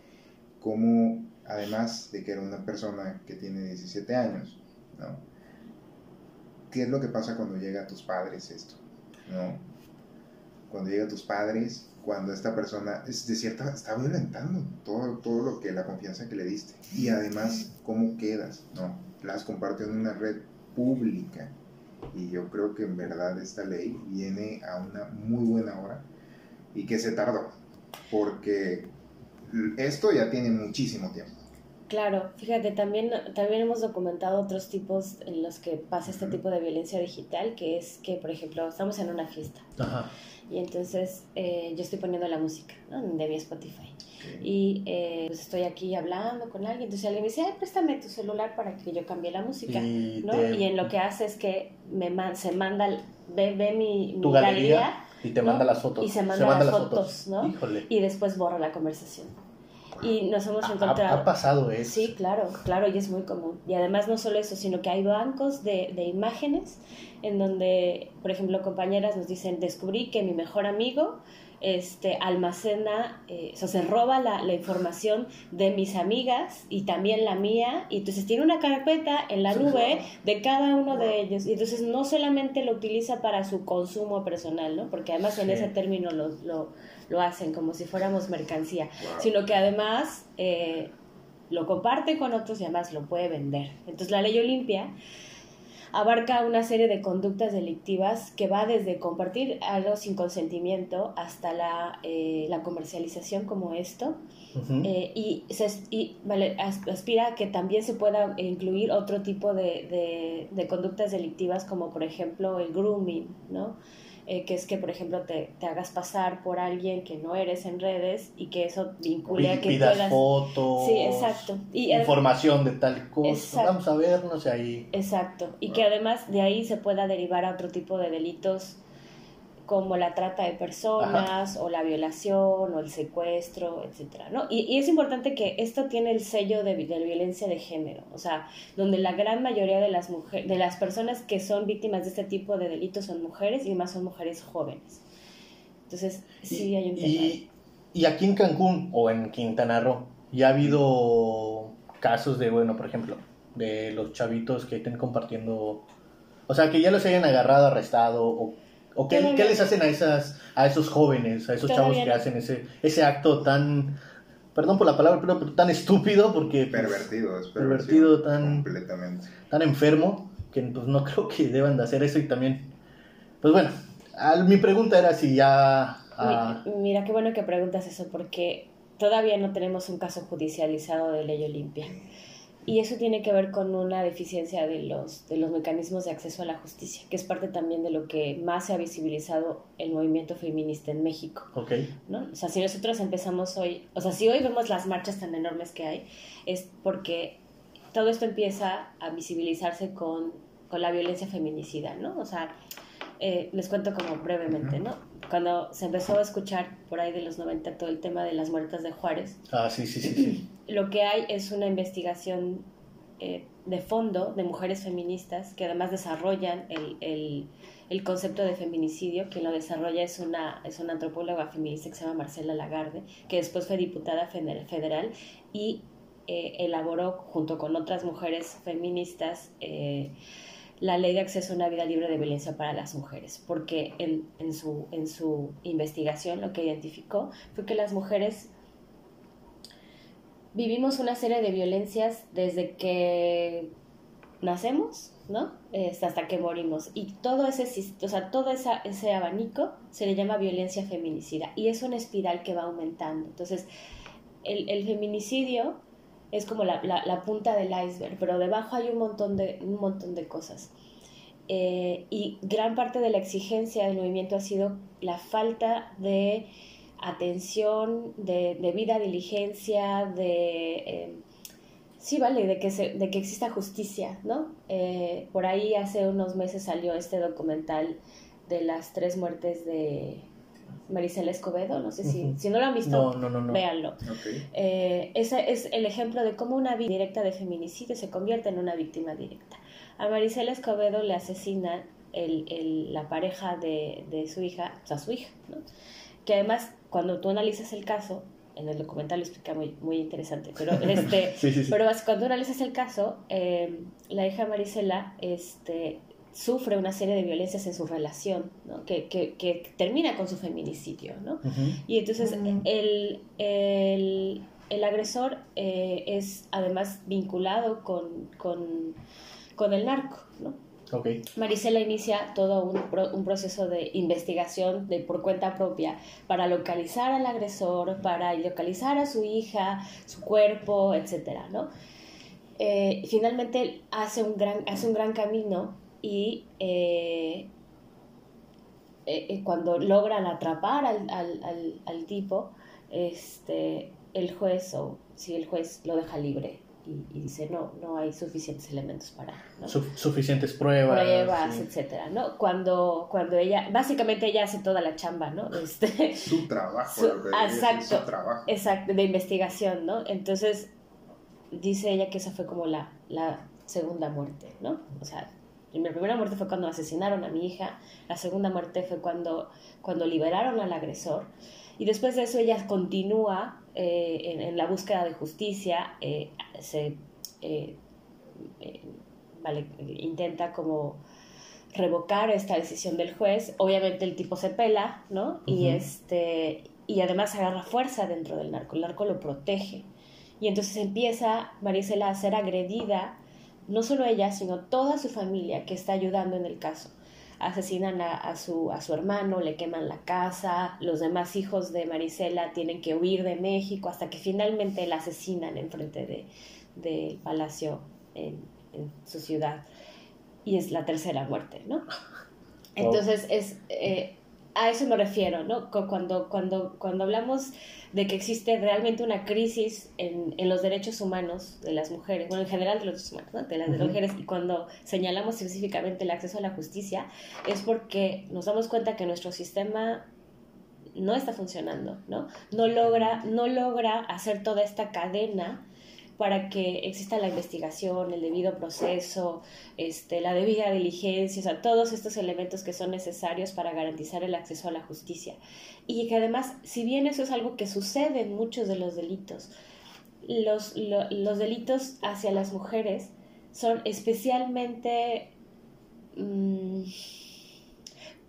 como además de que era una persona que tiene 17 años, ¿no? ¿Qué es lo que pasa cuando llega a tus padres esto? ¿No? Cuando llega a tus padres, cuando esta persona es de cierta está violentando todo, todo lo que la confianza que le diste y además cómo quedas, ¿no? Las compartió en una red pública y yo creo que en verdad esta ley viene a una muy buena hora y que se tardó, porque esto ya tiene muchísimo tiempo. Claro, fíjate, también, también hemos documentado otros tipos en los que pasa este tipo de violencia digital, que es que, por ejemplo, estamos en una fiesta y entonces eh, yo estoy poniendo la música de mi Spotify y eh, pues estoy aquí hablando con alguien, entonces alguien me dice, Ay, préstame tu celular para que yo cambie la música, y, ¿no? y en lo que hace es que me se manda, ve, ve mi, tu galería, y te manda las fotos. Y se manda, las, fotos, ¿no? Y después borra la conversación. Y nos hemos encontrado... Ha, pasado eso. Sí, claro, claro, y es muy común. Y además no solo eso, sino que hay bancos de, de imágenes en donde, por ejemplo, compañeras nos dicen, descubrí que mi mejor amigo este, almacena, eh, o sea, se roba la, la, información de mis amigas y también la mía, y entonces tiene una carpeta en la nube de cada uno de ellos, y entonces no solamente lo utiliza para su consumo personal, ¿no? Porque además en ese término lo, lo, lo, hacen como si fuéramos mercancía, sino que además eh, lo comparte con otros y además lo puede vender. Entonces la ley Olimpia abarca una serie de conductas delictivas que va desde compartir algo sin consentimiento hasta la, eh, la comercialización como esto. Eh, y, se, y vale, aspira a que también se pueda incluir otro tipo de, de, de conductas delictivas como por ejemplo el grooming, ¿no? Eh, que es que, por ejemplo, te, te, hagas pasar por alguien que no eres en redes y que eso vincule a que pidas fotos, sí, exacto. Y, información de tal cosa, vamos a vernos ahí. Exacto, y que además de ahí se pueda derivar a otro tipo de delitos como la trata de personas o la violación o el secuestro, etcétera, ¿no? Y, y, es importante que esto tiene el sello de, de, violencia de género, o sea, donde la gran mayoría de las mujeres, de las personas que son víctimas de este tipo de delitos son mujeres y más son mujeres jóvenes. Entonces, sí hay un tema. Y, y aquí en Cancún o en Quintana Roo, ya ha habido casos de, bueno, por ejemplo, de los chavitos que estén compartiendo, o sea, que ya los hayan agarrado, arrestado o ¿O qué, qué, les hacen a, esas, a esos jóvenes, a esos chavos que hacen ese, ese acto tan, perdón por la palabra, pero, tan estúpido porque... Pues, pervertido, es pervertido, tan... Completamente. Tan enfermo que pues no creo que deban de hacer eso y también... Pues bueno, mi pregunta era si ya... Ah, mira, qué bueno que preguntas eso porque todavía no tenemos un caso judicializado de ley Olimpia. Y eso tiene que ver con una deficiencia de los, de los mecanismos de acceso a la justicia, que es parte también de lo que más se ha visibilizado el movimiento feminista en México. Okay. ¿no? O sea, si nosotros empezamos hoy, o sea, si hoy vemos las marchas tan enormes que hay, es porque todo esto empieza a visibilizarse con, con la violencia feminicida, ¿no? O sea, eh, les cuento como brevemente, ¿no? Cuando se empezó a escuchar por ahí de los 90 todo el tema de las muertas de Juárez. Ah, sí, sí, sí. sí. Lo que hay es una investigación eh, de fondo de mujeres feministas que además desarrollan el, el, el, concepto de feminicidio. Quien lo desarrolla es una, es una antropóloga feminista que se llama Marcela Lagarde, que después fue diputada federal y eh, elaboró junto con otras mujeres feministas la ley de acceso a una vida libre de violencia para las mujeres, porque en, en, su, en su investigación lo que identificó fue que las mujeres vivimos una serie de violencias desde que nacemos ¿no? Este, hasta que morimos. Y todo ese, o sea, todo esa, ese abanico se le llama violencia feminicida y es una espiral que va aumentando. Entonces, el, el feminicidio es como la, la, punta del iceberg, pero debajo hay un montón de, un montón de cosas. Eh, y gran parte de la exigencia del movimiento ha sido la falta de atención, de debida diligencia, de... Eh, sí, vale, de que, se, de que exista justicia, ¿no? Eh, por ahí hace unos meses salió este documental de las tres muertes de Marisela Escobedo, no sé si, si no lo han visto, véanlo. Eh, ese es el ejemplo de cómo una víctima directa de feminicidio se convierte en una víctima directa. A Marisela Escobedo le asesina el, la pareja de, de, su hija, o sea, su hija, ¿no? que además cuando tú analizas el caso, en el documental lo explica muy, muy interesante, pero, este, pero cuando analizas el caso, eh, la hija Marisela este, sufre una serie de violencias en su relación, ¿no? que, que, que, termina con su feminicidio. ¿no? Y entonces el, el, el, agresor eh, es además vinculado con, con, con el narco. ¿no? Okay. Marisela inicia todo un, un, proceso de investigación de, por cuenta propia para localizar al agresor, para localizar a su hija, su cuerpo, etc. ¿no? Eh, finalmente hace un, gran, hace un gran camino y eh, eh, eh, cuando logran atrapar al, al, al, tipo, este, el juez o si el juez lo deja libre y, dice no, no hay suficientes elementos para... suficientes pruebas. Pruebas, etcétera, ¿no? Cuando, cuando ella, básicamente ella hace toda la chamba, ¿no? Este, su trabajo. exacto, exacto, de investigación, ¿no? Entonces, dice ella que esa fue como la, la segunda muerte, ¿no? O sea, mi primera muerte fue cuando asesinaron a mi hija, la segunda muerte fue cuando, cuando liberaron al agresor. Y después de eso ella continúa eh, en, la búsqueda de justicia, eh, se eh, vale, intenta como revocar esta decisión del juez. Obviamente el tipo se pela, ¿no? Y este y además agarra fuerza dentro del narco. El narco lo protege. Y entonces empieza Marisela a ser agredida no solo ella, sino toda su familia que está ayudando en el caso. Asesinan a, su, a su hermano, le queman la casa, los demás hijos de Marisela tienen que huir de México hasta que finalmente la asesinan enfrente del de palacio en, su ciudad. Y es la tercera muerte, ¿no? Entonces, es, eh, a eso me refiero, ¿no? Cuando, cuando, cuando hablamos de que existe realmente una crisis en, en, los derechos humanos de las mujeres, bueno, en general de los derechos humanos, ¿no? de las mujeres, y cuando señalamos específicamente el acceso a la justicia, es porque nos damos cuenta que nuestro sistema no está funcionando, ¿no? No logra, no logra hacer toda esta cadena para que exista la investigación, el debido proceso, este, la debida diligencia, o sea, todos estos elementos que son necesarios para garantizar el acceso a la justicia. Y que además, si bien eso es algo que sucede en muchos de los delitos, los, los delitos hacia las mujeres son especialmente... Mm,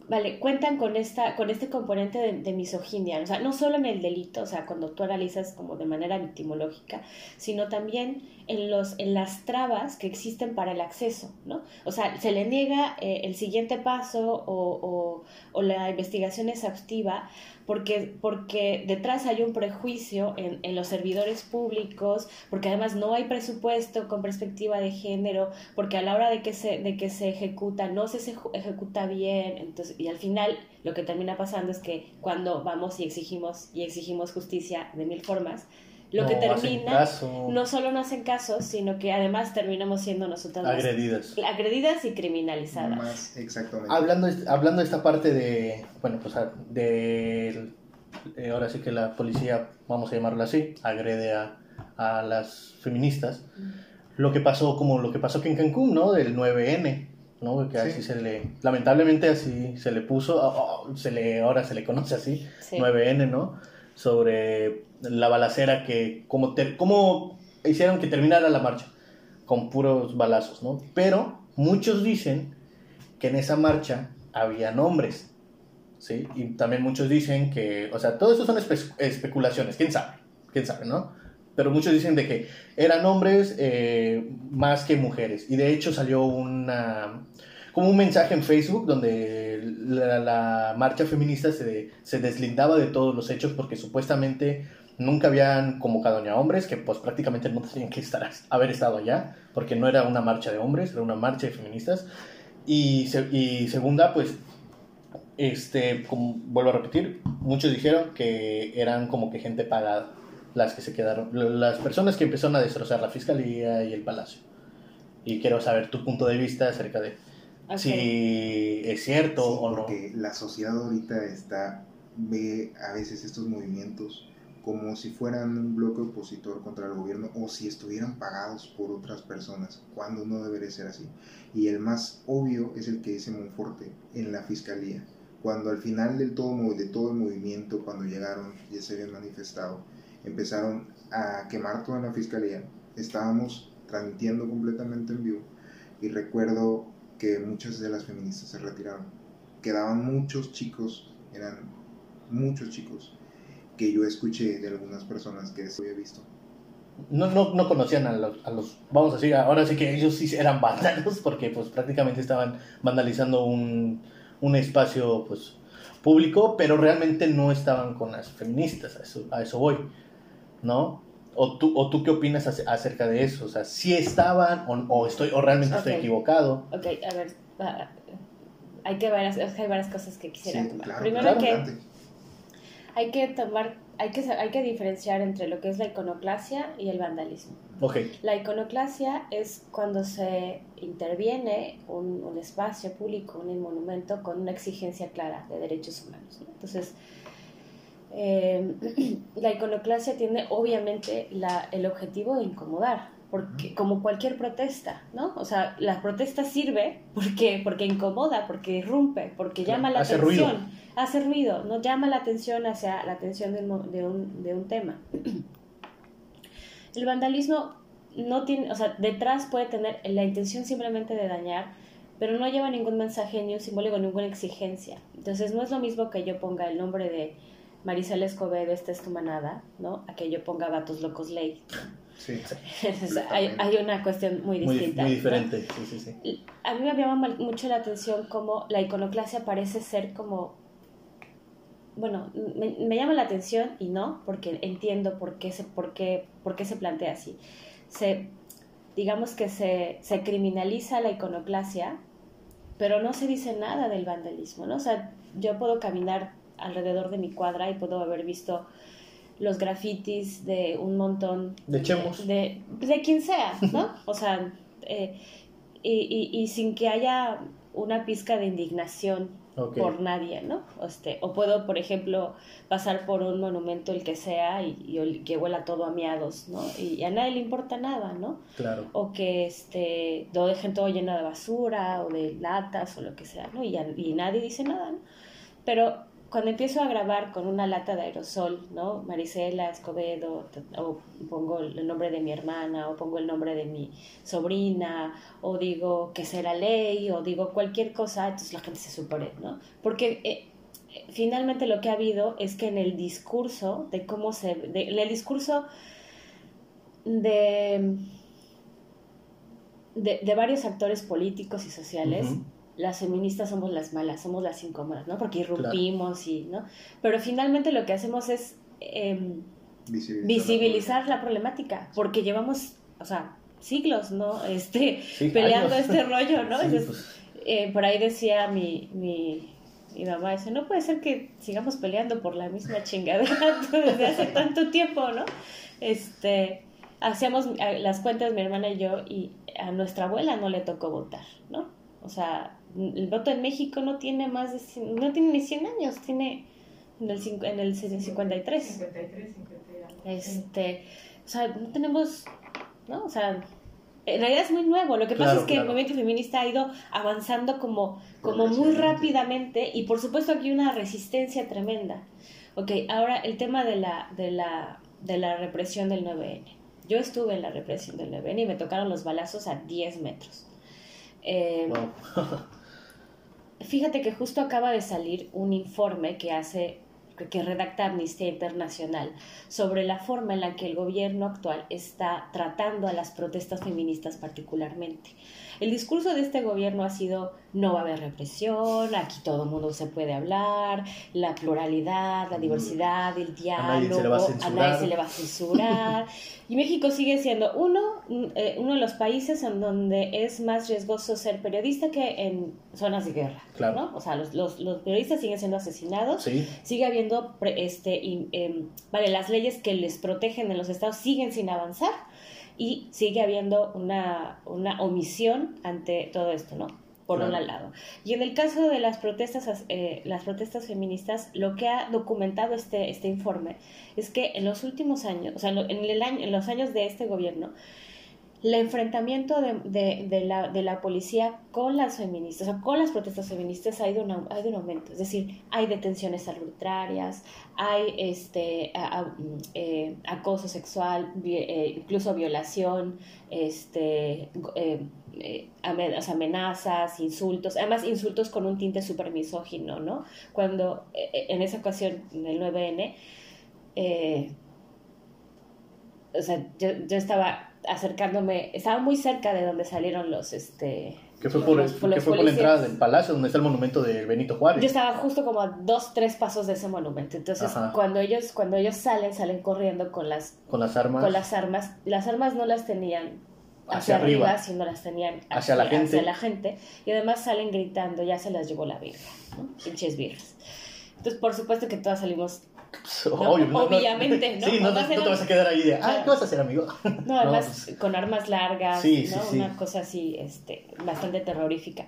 vale, cuentan con, esta, con este componente de, misoginia, o sea, no solo en el delito, o sea, cuando tú analizas como de manera victimológica, sino también en, los, en las trabas que existen para el acceso, ¿no? O sea, se le niega eh, el siguiente paso o, o, o la investigación exhaustiva porque, porque detrás hay un prejuicio en, en, los servidores públicos, porque además no hay presupuesto con perspectiva de género, porque a la hora de que se, de que se ejecuta no se, ejecuta bien, entonces, y al final lo que termina pasando es que cuando vamos y exigimos, y exigimos justicia de mil formas, lo que termina no solo no hacen caso, sino que además terminamos siendo nosotras agredidas. agredidas y criminalizadas. Más, exactamente. Hablando, hablando de esta parte de, bueno, pues de, eh, ahora sí que la policía, vamos a llamarlo así, agrede a, a las feministas. Lo que pasó, como lo que pasó aquí en Cancún, ¿no? Del 9N. ¿no? Que así se le, lamentablemente así se le puso, se le, ahora se le conoce así, 9N, ¿no? Sobre la balacera que, como, como hicieron que terminara la marcha, con puros balazos, ¿no? Pero muchos dicen que en esa marcha había nombres, ¿sí? Y también muchos dicen que, o sea, todo eso son especulaciones, quién sabe, quién sabe, ¿no? pero muchos dicen de que eran hombres eh, más que mujeres. Y de hecho salió una como un mensaje en Facebook donde la, marcha feminista se, se, deslindaba de todos los hechos porque supuestamente nunca habían convocado ni a hombres, que pues prácticamente no tenían que estar, haber estado allá, porque no era una marcha de hombres, era una marcha de feministas. Y, y segunda, pues, este, como vuelvo a repetir, muchos dijeron que eran como que gente pagada las que se quedaron, las personas que empezaron a destrozar la fiscalía y el palacio. Y quiero saber tu punto de vista acerca de si es cierto o no. Porque la sociedad ahorita está, ve a veces estos movimientos como si fueran un bloque opositor contra el gobierno o si estuvieran pagados por otras personas, cuando no debería ser así. Y el más obvio es el que dice Monforte en la fiscalía. Cuando al final del todo, de todo el movimiento, cuando llegaron, ya se habían manifestado, empezaron a quemar toda la fiscalía, estábamos transmitiendo completamente en vivo y recuerdo que muchas de las feministas se retiraron. Quedaban muchos chicos, eran muchos chicos, que yo escuché de algunas personas que se había visto. No, no, no conocían a los, a los, vamos a decir, ahora sí que ellos sí eran vándalos, porque pues prácticamente estaban vandalizando un, un espacio pues público, pero realmente no estaban con las feministas, a eso, a eso voy. ¿no? ¿O tú, ¿O tú qué opinas acerca de eso? O sea, si estaban o, estoy, o realmente estoy equivocado. Ok, a ver, hay, que varias, hay varias cosas que quisiera tomar. Primero que hay que tomar, hay que, hay que diferenciar entre lo que es la iconoclasia y el vandalismo. Okay. La iconoclasia es cuando se interviene un, un espacio público, un monumento, con una exigencia clara de derechos humanos. Entonces, eh, la iconoclasia tiene obviamente la, el objetivo de incomodar, porque como cualquier protesta, ¿no? O sea, la protesta sirve porque, porque incomoda, porque irrumpe, porque llama la atención, hace ruido, no llama la atención hacia la atención de un, de un, de un tema. El vandalismo no tiene, o sea, detrás puede tener la intención simplemente de dañar, pero no lleva ningún mensaje ni un simbólico, ninguna exigencia. Entonces no es lo mismo que yo ponga el nombre de Marisela Escobedo, esta es tu manada, ¿no? A que yo ponga Gatos Locos Ley. Sí, hay, hay, una cuestión muy distinta. Muy, diferente, sí, sí, sí. A mí me llama mucho la atención cómo la iconoclasia parece ser como... Bueno, me, llama la atención y no, porque entiendo por qué se, por qué, por qué se plantea así. Se, digamos que se, se criminaliza la iconoclasia, pero no se dice nada del vandalismo, ¿no? O sea, yo puedo caminar alrededor de mi cuadra y puedo haber visto los grafitis de un montón de chemos de, de, quien sea no o sea eh, y, y, sin que haya una pizca de indignación por nadie no este, o puedo por ejemplo pasar por un monumento el que sea y, y, que huela todo a miados no y a nadie le importa nada no claro. O que este lo dejen todo lleno de basura o de latas o lo que sea no y, y nadie dice nada no pero cuando empiezo a grabar con una lata de aerosol, ¿no? Marisela Escobedo, o pongo el nombre de mi hermana, o pongo el nombre de mi sobrina, o digo que será ley, o digo cualquier cosa, entonces la gente se supone, ¿no? Porque eh, finalmente lo que ha habido es que en el discurso de cómo se... De, en el discurso de, de, varios actores políticos y sociales, las feministas somos las malas, somos las incómodas, ¿no? Porque irrumpimos y, ¿no? Pero finalmente lo que hacemos es em, visibilizar, la, problemática, porque llevamos, o sea, siglos, ¿no? Este, peleando este rollo, ¿no? Pues. eh, por ahí decía mi, mi, mi mamá, dice, no puede ser que sigamos peleando por la misma chingadera desde hace tanto tiempo, ¿no? Este, hacíamos las cuentas mi hermana y yo y a nuestra abuela no le tocó votar, ¿no? O sea, el voto en México no tiene más de, no tiene ni 100 años, tiene en el, en el 53. 53, Este, o sea, no tenemos, ¿no? O sea, en realidad es muy nuevo. Lo que pasa es que el movimiento feminista ha ido avanzando como, como muy rápidamente y por supuesto aquí una resistencia tremenda. Ok, ahora el tema de la, de la, de la represión del 9N. Yo estuve en la represión del 9N y me tocaron los balazos a 10 metros. Eh, Fíjate que justo acaba de salir un informe que hace que redacta Amnistía Internacional sobre la forma en la que el gobierno actual está tratando a las protestas feministas particularmente. El discurso de este gobierno ha sido no va a haber represión, aquí todo el mundo se puede hablar, la pluralidad, la diversidad, el diálogo, a nadie se le va a censurar. y México sigue siendo uno, eh, uno de los países en donde es más riesgoso ser periodista que en zonas de guerra. Claro. O sea, los, los, los, periodistas siguen siendo asesinados, sigue habiendo, este, em, vale, las leyes que les protegen en los estados siguen sin avanzar y sigue habiendo una, una omisión ante todo esto, ¿no? Por un lado. Y en el caso de las protestas, eh, las protestas feministas, lo que ha documentado este, este informe es que en los últimos años, o sea, en, el año, en los años de este gobierno, el enfrentamiento de, de, de, la, de, la, policía con las feministas, o con las protestas feministas ha ido, un aumento. Es decir, hay detenciones arbitrarias, hay este, eh, acoso sexual, eh, incluso violación, este, eh, amenazas, insultos, además insultos con un tinte súper misógino, ¿no? Cuando en esa ocasión, en el 9N, o sea, yo, yo estaba acercándome, estaba muy cerca de donde salieron los, este... ¿Qué fue por, la entrada del palacio donde está el monumento de Benito Juárez? Yo estaba justo como a dos, tres pasos de ese monumento. Entonces, cuando ellos, cuando ellos salen, salen corriendo con las, con las armas. Con las armas. Las armas no las tenían hacia, arriba, sino las tenían hacia, la gente. hacia la gente. Y además salen gritando, ya se las llevó la virga, ¿no? Pinches. Entonces, por supuesto que todas salimos obviamente, ¿no? Sí, no, te vas a quedar ahí de, ah, ¿qué vas a hacer, amigo? No, además pues, con armas largas, ¿no? Una cosa así, este, bastante terrorífica.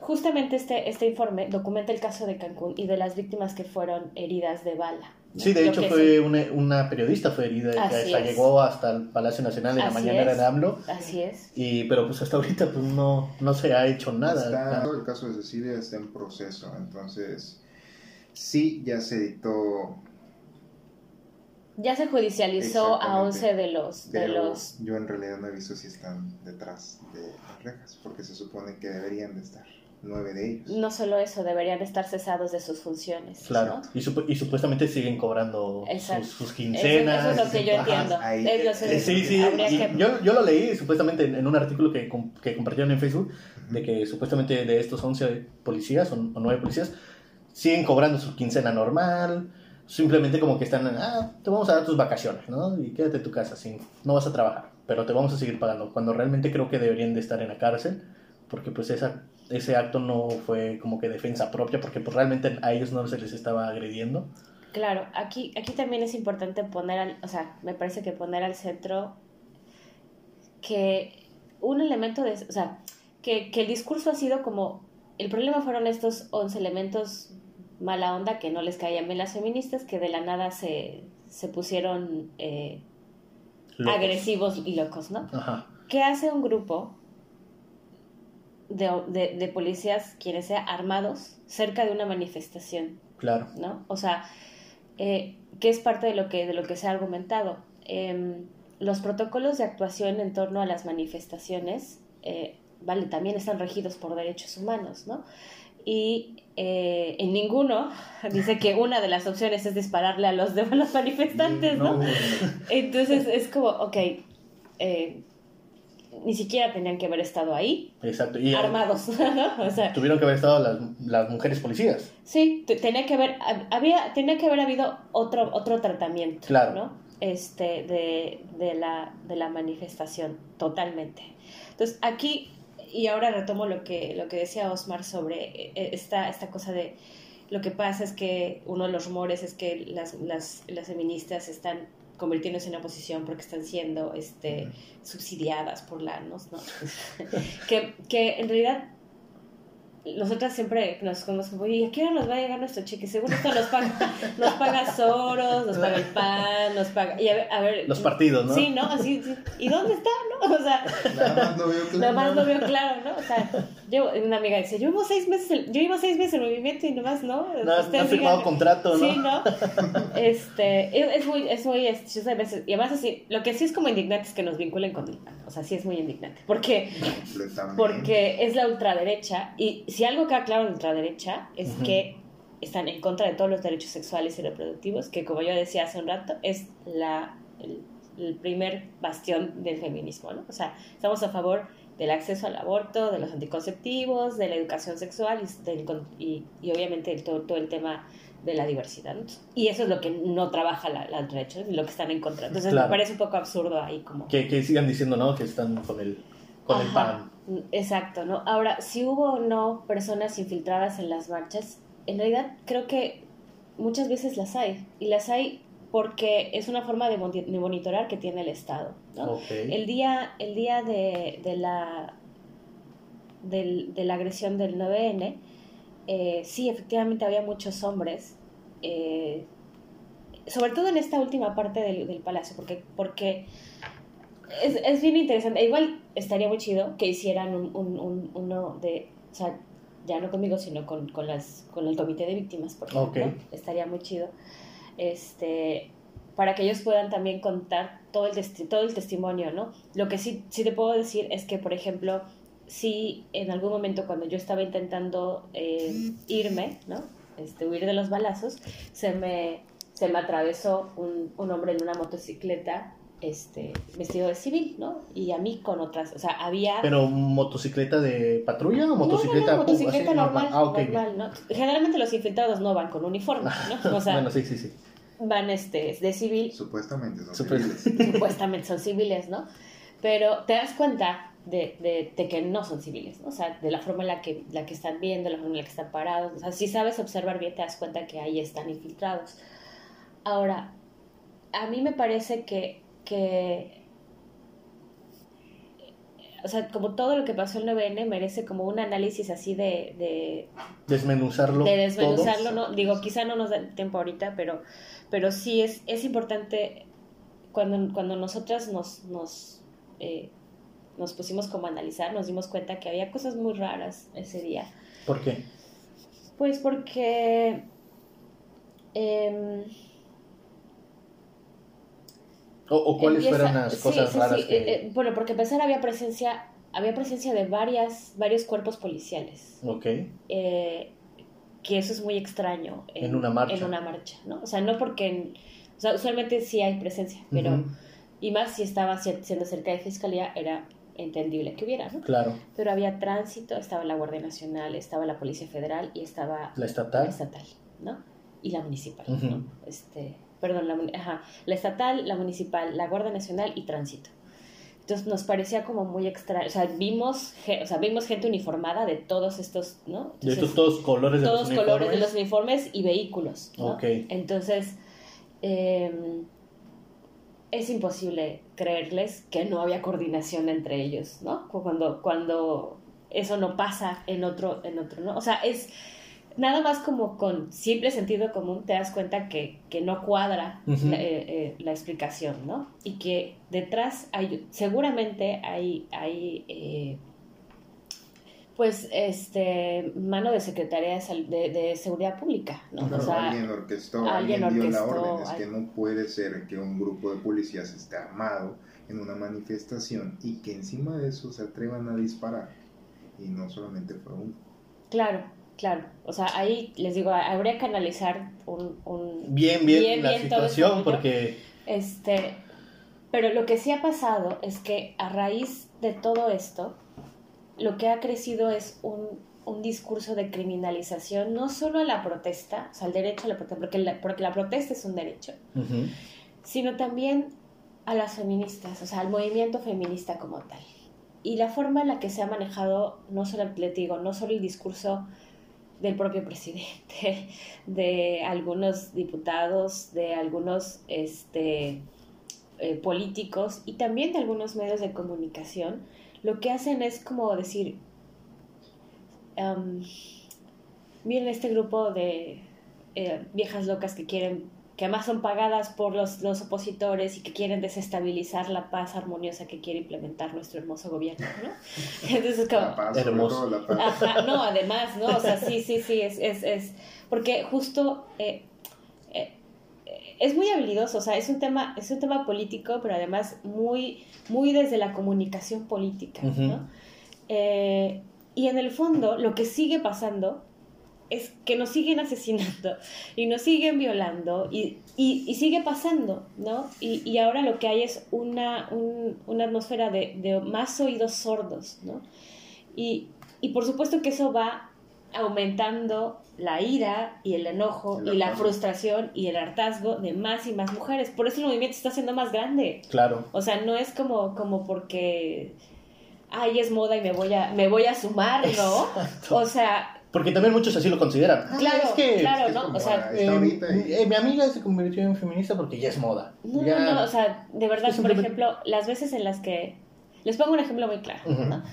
Justamente este, este informe documenta el caso de Cancún y de las víctimas que fueron heridas de bala. Sí, de hecho fue una, una, periodista fue herida que llegó hasta el Palacio Nacional en la mañana de AMLO. Así es. Y, pero pues hasta ahorita pues no, no se ha hecho nada. el caso de Cecilia está en proceso, entonces sí ya se dictó. Ya se judicializó a 11 de los, de los... Yo en realidad no he visto si están detrás de las rejas, porque se supone que deberían de estar nueve de ellos. No solo eso, deberían estar cesados de sus funciones. Claro, y, y, supuestamente siguen cobrando sus, quincenas. Eso, es lo que yo entiendo. sí, sí, yo, yo, lo leí supuestamente en, un artículo que, que compartieron en Facebook, de que supuestamente de estos 11 policías o, o 9 policías, siguen cobrando su quincena normal, simplemente como que están, ah, te vamos a dar tus vacaciones, ¿no? Y quédate en tu casa, sin, no vas a trabajar, pero te vamos a seguir pagando, cuando realmente creo que deberían de estar en la cárcel, porque pues esa, ese acto no fue como que defensa propia, porque pues realmente a ellos no se les estaba agrediendo. Claro, aquí, aquí también es importante poner, al, o sea, me parece que poner al centro que un elemento de, o sea, que, que el discurso ha sido como, el problema fueron estos 11 elementos mala onda que no les caían bien las feministas, que de la nada se, se pusieron eh, agresivos y locos, ¿no? ¿Qué hace un grupo de, de, policías, quienes sean armados, cerca de una manifestación? Claro. ¿No? O sea, eh, ¿qué es parte de lo que, de lo que se ha argumentado? Em, los protocolos de actuación en torno a las manifestaciones, eh, vale, también están regidos por derechos humanos, ¿no? Y eh, en ninguno dice que una de las opciones es dispararle a los demás manifestantes, ¿no? Entonces es como, ok, eh, ni siquiera tenían que haber estado ahí. Exacto. Y, armados, ¿no? O sea, tuvieron que haber estado las, las mujeres policías. Sí, tenía que haber, había, tenía que haber habido otro, otro tratamiento, claro. ¿no? Este, de, de, la, de la manifestación, totalmente. Entonces, aquí y ahora retomo lo que, lo que decía Osmar sobre eh, esta, esta cosa de lo que pasa es que uno de los rumores es que las, las, las feministas están convirtiéndose en oposición porque están siendo este, subsidiadas por la ¿no? que, que en realidad nosotras siempre nos conocemos, ¿y a qué hora nos va a llegar nuestro cheque? Seguro esto nos paga, nos paga Soros, nos paga el PAN, nos paga... Y a ver, Los partidos, ¿no? Sí, ¿no? Así, ¿y dónde está, no? O sea... Nada más no veo claro. Nada más no veo claro, ¿no? O sea, yo, una amiga dice, yo llevo seis meses, yo llevo seis meses en movimiento y nomás, ¿no? No, no firmado contrato, ¿no? Sí, ¿no? Este, es, muy, es muy, es, veces, y además así, lo que sí es como indignante es que nos vinculen con el PAN, o sea, sí es muy indignante, porque, porque es la ultraderecha y si algo queda claro en ultraderecha es que están en contra de todos los derechos sexuales y reproductivos, que como yo decía hace un rato, es la, el, el primer bastión del feminismo, ¿no? O sea, estamos a favor del acceso al aborto, de los anticonceptivos, de la educación sexual y, del, y, y obviamente todo, todo, el tema de la diversidad. Y eso es lo que no trabaja la, la derecha, es lo que están en contra. Entonces Claro. me parece un poco absurdo ahí como... Que, que sigan diciendo, ¿no? Que están con el, con el pan. Exacto, ¿no? Ahora, si hubo o no personas infiltradas en las marchas, en realidad creo que muchas veces las hay. Y las hay porque es una forma de, moni- de monitorar que tiene el Estado, ¿no? El día, el día de, de la, del- de la agresión del 9N, eh, sí, efectivamente había muchos hombres, eh, sobre todo en esta última parte del, del palacio, porque, porque es, es bien interesante. Igual estaría muy chido que hicieran un, un- un- uno de, o sea, ya no conmigo, sino con, con, las, con el comité de víctimas, por ejemplo. Estaría muy chido. Este, para que ellos puedan también contar todo el, testi- todo el testimonio, ¿no? Lo que sí, sí te puedo decir es que, por ejemplo, sí, en algún momento cuando yo estaba intentando eh, irme, ¿no? Este, huir de los balazos, se me, se me atravesó un, un hombre en una motocicleta este, vestido de civil, ¿no? Y a mí con otras, o sea, había... ¿Pero motocicleta de patrulla o No, no, no, motocicleta? motocicleta así, normal, Ah, ok. normal, ¿no? Generalmente los infiltrados no van con uniforme, ¿no? O sea, bueno, sí, sí, sí. van este, de civil, Supuestamente son civiles. supuestamente son civiles, ¿no? Pero te das cuenta de, de, de que no son civiles, ¿no? O sea, de la forma en la que, la que están viendo, la forma en la que están parados. O sea, si sabes observar bien, te das cuenta que ahí están infiltrados. Ahora, a mí me parece que, que o sea, como todo lo que pasó el 9N merece como un análisis así de, de, Desmenuzarlo. de desmenuzarlo. ¿no? Digo, quizá no nos da tiempo ahorita, pero, pero sí es, es importante cuando, cuando nosotras nos, nos, eh, nos pusimos como a analizar, nos dimos cuenta que había cosas muy raras ese día. ¿Por qué? Pues porque... em, ¿O, o cuáles empieza- fueron las cosas sí, raras sí, que...? eh, eh, bueno, porque empezar había presencia, había presencia de varias, varios cuerpos policiales. Ok. eh, que eso es muy extraño En una marcha. en una marcha, ¿no? O sea, no porque, en- o sea, usualmente sí hay presencia, pero, y más si estaba siendo cerca de fiscalía, era entendible que hubiera, ¿no? Claro. Pero había tránsito, estaba la Guardia Nacional, estaba la Policía Federal y estaba La la estatal. estatal, ¿no? Y la municipal. ¿no? Este, perdón, la, ajá, la estatal, la municipal, la Guardia Nacional y tránsito. Entonces nos parecía como muy extraño, o sea, vimos, ge- o sea, vimos gente uniformada de todos estos, ¿no? De estos todos colores de todos los colores de uniformes. los uniformes y vehículos. ¿no? Ok. Entonces, eh, es imposible creerles que no había coordinación entre ellos, ¿no? Cu- Cuando, cuando eso no pasa en otro, en otro, ¿no? O sea, es nada más como con simple sentido común te das cuenta que, que no cuadra la, eh, eh, la explicación, ¿no? Y que detrás hay, seguramente hay, hay eh, pues, este, mano de Secretaría de, Sal- de, de Seguridad Pública, ¿no? Claro, O sea, alguien orquestó, alguien alguien, dio la orquestó, orden. Es al- que no puede ser que un grupo de policías esté armado en una manifestación y que encima de eso se atrevan a disparar. Y no solamente fue uno. Claro, claro. O sea, ahí les digo, habría que analizar un... un Bien, bien, Bien, la bien, situación, porque este, pero lo que sí ha pasado es que a raíz de todo esto, lo que ha crecido es un, un discurso de criminalización, no solo a la protesta, o sea, al derecho a la protesta, porque la, porque la protesta es un derecho, sino también a las feministas, o sea, al movimiento feminista como tal. Y la forma en la que se ha manejado, no solo, les digo, no solo el discurso del propio presidente, de algunos diputados, de algunos este, eh, políticos y también de algunos medios de comunicación, lo que hacen es como decir, am, miren este grupo de eh, viejas locas que quieren, que además son pagadas por los, los opositores y que quieren desestabilizar la paz armoniosa que quiere implementar nuestro hermoso gobierno, ¿no? Entonces es como, La paz, Hermoso. la paz. Ajá, no, además, ¿no? O sea, sí, sí, sí, es, es, es porque justo eh, eh, es muy habilidoso, o sea, es un tema, es un tema político, pero además muy, muy desde la comunicación política. ¿no? Eh, y en el fondo, lo que sigue pasando es que nos siguen asesinando y nos siguen violando y, y, sigue pasando, ¿no? Y, y, ahora lo que hay es una, una atmósfera de, de, más oídos sordos, ¿no? Y, y por supuesto que eso va aumentando la ira y el enojo y la frustración y el hartazgo de más y más mujeres. Por eso el movimiento está siendo más grande. Claro. O sea, no es como, como porque ay, es moda y me voy a, me voy a sumar, ¿no? O sea... Porque también muchos así lo consideran. Ah, claro, claro, ¿no? O sea, eh, eh, mi amiga se convirtió en feminista porque ya es moda. No, no, no, o sea, de verdad, por ejemplo, las veces en las que... Les pongo un ejemplo muy claro, ¿no?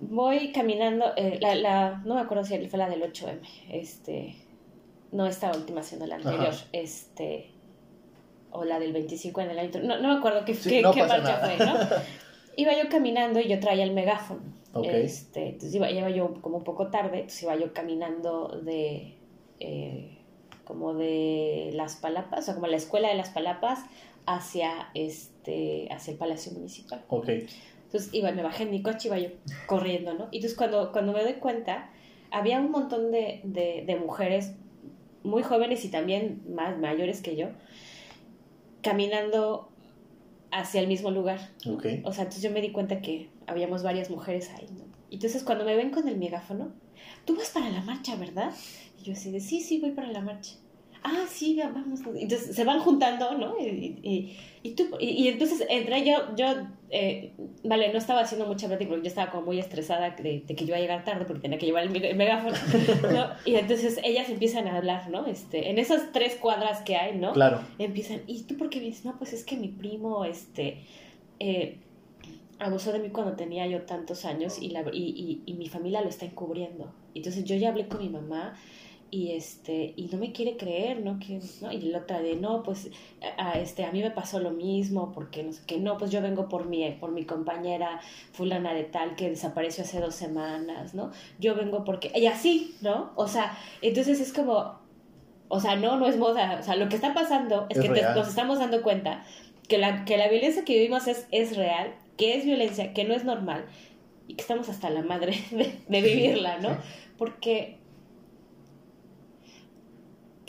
Voy caminando, eh, la, la, no me acuerdo si fue la del 8M, este, no esta última, sino la anterior, este, o la del 25 en el año, no, no me acuerdo qué, qué, qué marcha fue, ¿no? iba yo caminando y yo traía el megáfono. Este, entonces iba, iba, yo como un poco tarde, entonces iba yo caminando de eh, como de las palapas, o sea, como la escuela de las palapas hacia este hacia el Palacio Municipal. Okay. Entonces iba, me bajé en mi coche, iba yo corriendo, ¿no? Y entonces cuando, cuando me doy cuenta, había un montón de, de, de mujeres muy jóvenes y también más mayores que yo, caminando hacia el mismo lugar. Okay. O sea, entonces yo me di cuenta que habíamos varias mujeres ahí, ¿no? Entonces cuando me ven con el megáfono, tú vas para la marcha, ¿verdad? Y yo así de, sí, sí, voy para la marcha ah, sí, vamos. Entonces se van juntando, ¿no? Y, y, tú, y, entonces entré yo, yo eh, vale, no estaba haciendo mucha porque yo estaba como muy estresada de, que yo iba a llegar tarde porque tenía que llevar el, megáfono, ¿no? Y entonces ellas empiezan a hablar, ¿no? Este, en esas tres cuadras que hay, ¿no? Claro. Empiezan, ¿y tú por qué vienes? No, pues es que mi primo, este... Eh, abusó de mí cuando tenía yo tantos años y, la, y, y, mi familia lo está encubriendo. Entonces yo ya hablé con mi mamá y este y no me quiere creer no que no y la otra de no pues a, este a mí me pasó lo mismo porque no sé qué no pues yo vengo por mi por mi compañera fulana de tal que desapareció hace dos semanas no yo vengo porque y así no o sea entonces es como o sea no no es moda o sea lo que está pasando es, que nos estamos dando cuenta que la que la violencia que vivimos es es real que es violencia que no es normal y que estamos hasta la madre de, de vivirla no porque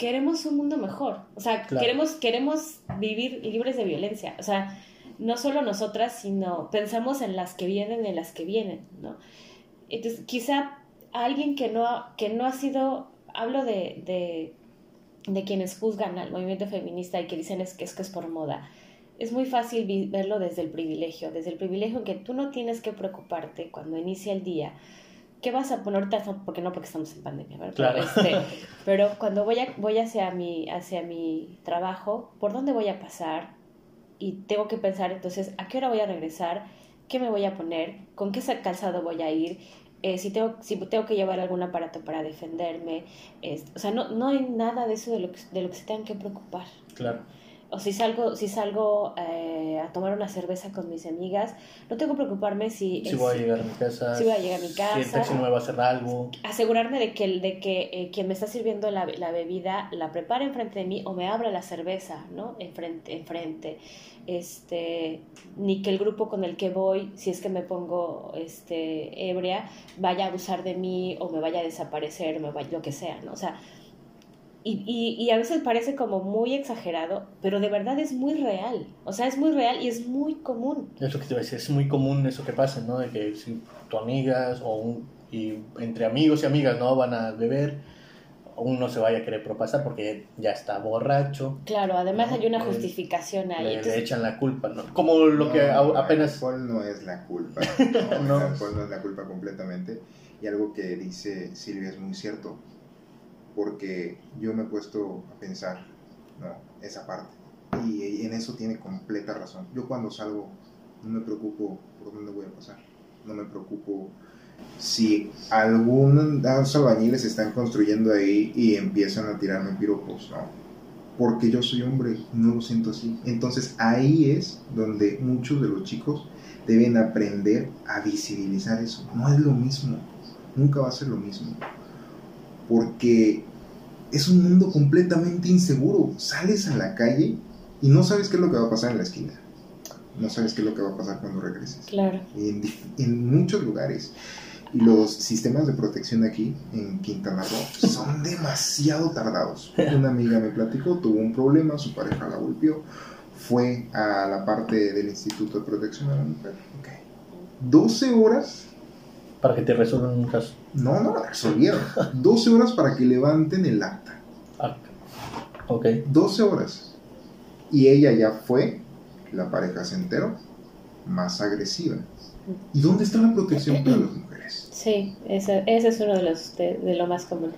queremos un mundo mejor. O sea, queremos, queremos vivir libres de violencia. O sea, no solo nosotras, sino pensamos en las que vienen, en las que vienen, ¿no? Entonces, quizá alguien que no, que no ha sido, hablo de, de, de quienes juzgan al movimiento feminista y que dicen es que es que es por moda. Es muy fácil verlo desde el privilegio, desde el privilegio en que tú no tienes que preocuparte cuando inicia el día ¿qué vas a poner? Porque no, porque estamos en pandemia, ¿verdad? Claro. Pero, este, pero cuando voy, a, voy hacia, mi, hacia mi trabajo, ¿por dónde voy a pasar? Y tengo que pensar, entonces, ¿a qué hora voy a regresar? ¿Qué me voy a poner? ¿Con qué calzado voy a ir? Eh, si, tengo, si tengo que llevar algún aparato para defenderme. o sea, no, no hay nada de eso de lo, que, de lo que se tengan que preocupar. Claro o si salgo, si salgo eh, a tomar una cerveza con mis amigas, no tengo que preocuparme si... Si voy a llegar a mi casa. Si voy a llegar a mi casa. Si el taxi me va a hacer algo. Asegurarme de que, de que eh, quien me está sirviendo la, la, bebida la prepare enfrente de mí o me abra la cerveza, ¿no? Enfrente, enfrente. Este, ni que el grupo con el que voy, si es que me pongo este, ebria, vaya a abusar de mí o me vaya a desaparecer, o me vaya, lo que sea, ¿no? O sea, y, y, y, a veces parece como muy exagerado, pero de verdad es muy real. O sea, es muy real y es muy común. Es lo que te iba a decir, es muy común eso que pasa, ¿no? De que si tu amigas o un, y entre amigos y amigas, ¿no? Van a beber, uno se vaya a querer propasar porque ya está borracho. Claro, además hay una justificación ahí. Le, echan la culpa, ¿no? Como lo que apenas... El alcohol no es la culpa. No, El alcohol no es la culpa completamente. Y algo que dice Silvia es muy cierto porque yo me he puesto a pensar esa parte. Y en eso tiene completa razón. Yo cuando salgo no me preocupo por dónde voy a pasar. No me preocupo si algunos albañiles están construyendo ahí y empiezan a tirarme piropos, ¿no? Porque yo soy hombre, no lo siento así. Entonces ahí es donde muchos de los chicos deben aprender a visibilizar eso. No es lo mismo, nunca va a ser lo mismo porque es un mundo completamente inseguro. Sales a la calle y no sabes qué es lo que va a pasar en la esquina. No sabes qué es lo que va a pasar cuando regreses. Claro. En, en muchos lugares. Y los sistemas de protección aquí en Quintana Roo son demasiado tardados. Una amiga me platicó, tuvo un problema, su pareja la golpeó, fue a la parte del Instituto de Protección a la Mujer. Okay. 12 horas. Para que te resuelvan un caso. No, no la resolvieron. 12 horas para que levanten el acta. Ah, ok. 12 horas. Y ella ya fue, la pareja se enteró, más agresiva. ¿Y dónde está la protección para las mujeres? Sí, ese, ese es uno de los de, lo más común.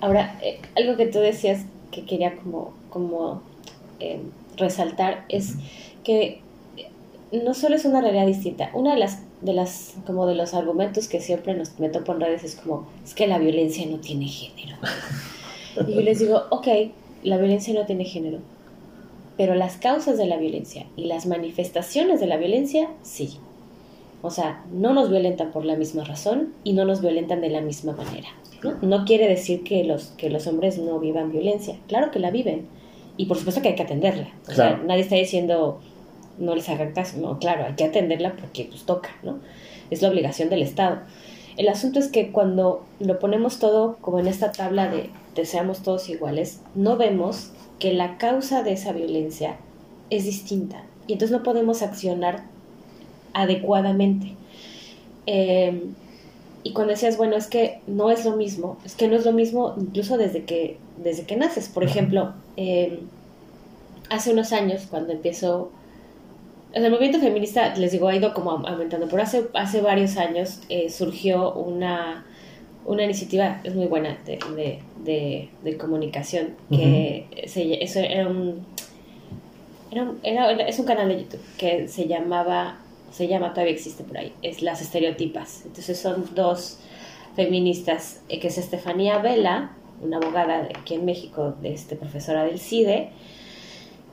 Ahora, eh, algo que tú decías que quería como, como eh, resaltar es que no solo es una realidad distinta. Una de las, de las, como de los argumentos que siempre nos meto por redes es como, es que la violencia no tiene género. Y yo les digo, ok, la violencia no tiene género, pero las causas de la violencia y las manifestaciones de la violencia, sí. O sea, no nos violentan por la misma razón y no nos violentan de la misma manera. ¿no? quiere decir que los, que los hombres no vivan violencia. Claro que la viven. Y por supuesto que hay que atenderla. O sea, nadie está diciendo no les hagan caso. No, claro, hay que atenderla porque pues toca, ¿no? Es la obligación del Estado. El asunto es que cuando lo ponemos todo como en esta tabla de, de seamos todos iguales, no vemos que la causa de esa violencia es distinta. Y entonces no podemos accionar adecuadamente. Em, y cuando decías, bueno, es que no es lo mismo, es que no es lo mismo incluso desde que, desde que naces. Por ejemplo, em, hace unos años, cuando empezó, el movimiento feminista, les digo, ha ido como aumentando, pero hace, hace varios años eh, surgió una, una iniciativa, es muy buena, de, de, de, comunicación, que eso era un, era, era, es un canal de YouTube que se llamaba se llama, todavía existe por ahí, es Las Estereotipas. Entonces son dos feministas, eh, que es Estefanía Vela, una abogada de aquí en México, de este, profesora del CIDE,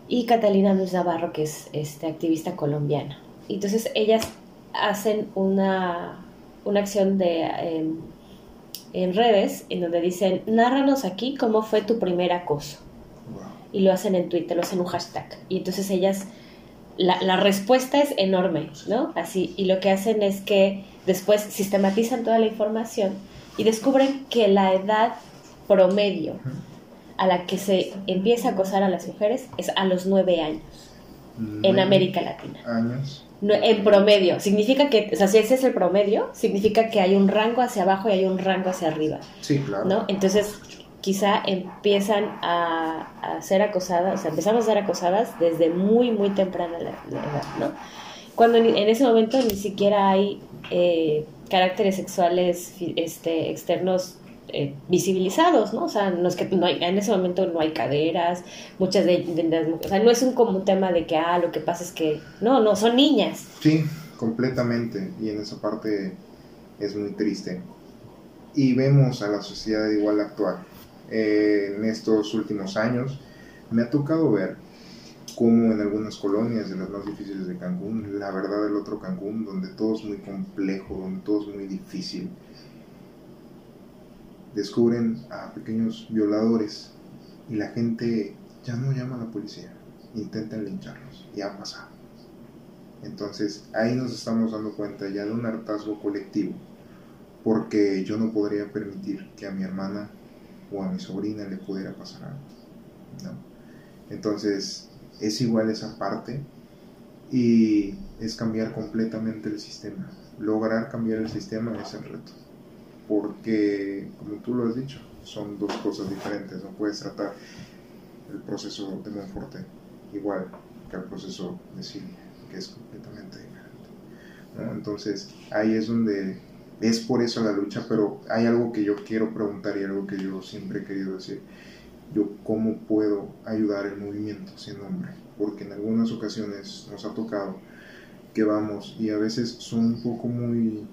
y Catalina Luz Navarro, que es este, activista colombiana. Entonces ellas hacen una, una acción de, em, en redes en donde dicen, nárranos aquí cómo fue tu primer acoso. Y lo hacen en Twitter, lo hacen un hashtag. Y entonces ellas la, respuesta es enorme, ¿no? Así, y lo que hacen es que después sistematizan toda la información y descubren que la edad promedio a la que se empieza a acosar a las mujeres es a los nueve años en América Latina. Años. en promedio. Significa que, o sea, si ese es el promedio, significa que hay un rango hacia abajo y hay un rango hacia arriba. Sí, claro. ¿no? Entonces, quizá empiezan a, ser acosadas, o sea, empezamos a ser acosadas desde muy, muy temprana la, edad, ¿no? Cuando en, ese momento ni siquiera hay eh, caracteres sexuales este, externos eh, visibilizados, ¿no? O sea, no es que no hay, en ese momento no hay caderas, muchas de, de, o sea, no es un común tema de que, ah, lo que pasa es que, no, no, son niñas. Sí, completamente, y en esa parte es muy triste. Y vemos a la sociedad igual actual eh, en estos últimos años, me ha tocado ver cómo en algunas colonias de las más difíciles de Cancún, la verdad del otro Cancún, donde todo es muy complejo, donde todo es muy difícil, descubren a pequeños violadores y la gente ya no llama a la policía, intentan lincharlos, y ha pasado. Entonces ahí nos estamos dando cuenta ya de un hartazgo colectivo, porque yo no podría permitir que a mi hermana o a mi sobrina le pudiera pasar algo. ¿no? Entonces, es igual esa parte y es cambiar completamente el sistema. Lograr cambiar el sistema es el reto. Porque, como tú lo has dicho, son dos cosas diferentes. No puedes tratar el proceso de Monforte igual que el proceso de Silvia, que es completamente diferente. Entonces, ahí es donde es por eso la lucha, pero hay algo que yo quiero preguntar y algo que yo siempre he querido decir. Yo, ¿cómo puedo ayudar el movimiento siendo hombre? Porque en algunas ocasiones nos ha tocado que vamos y a veces son un poco muy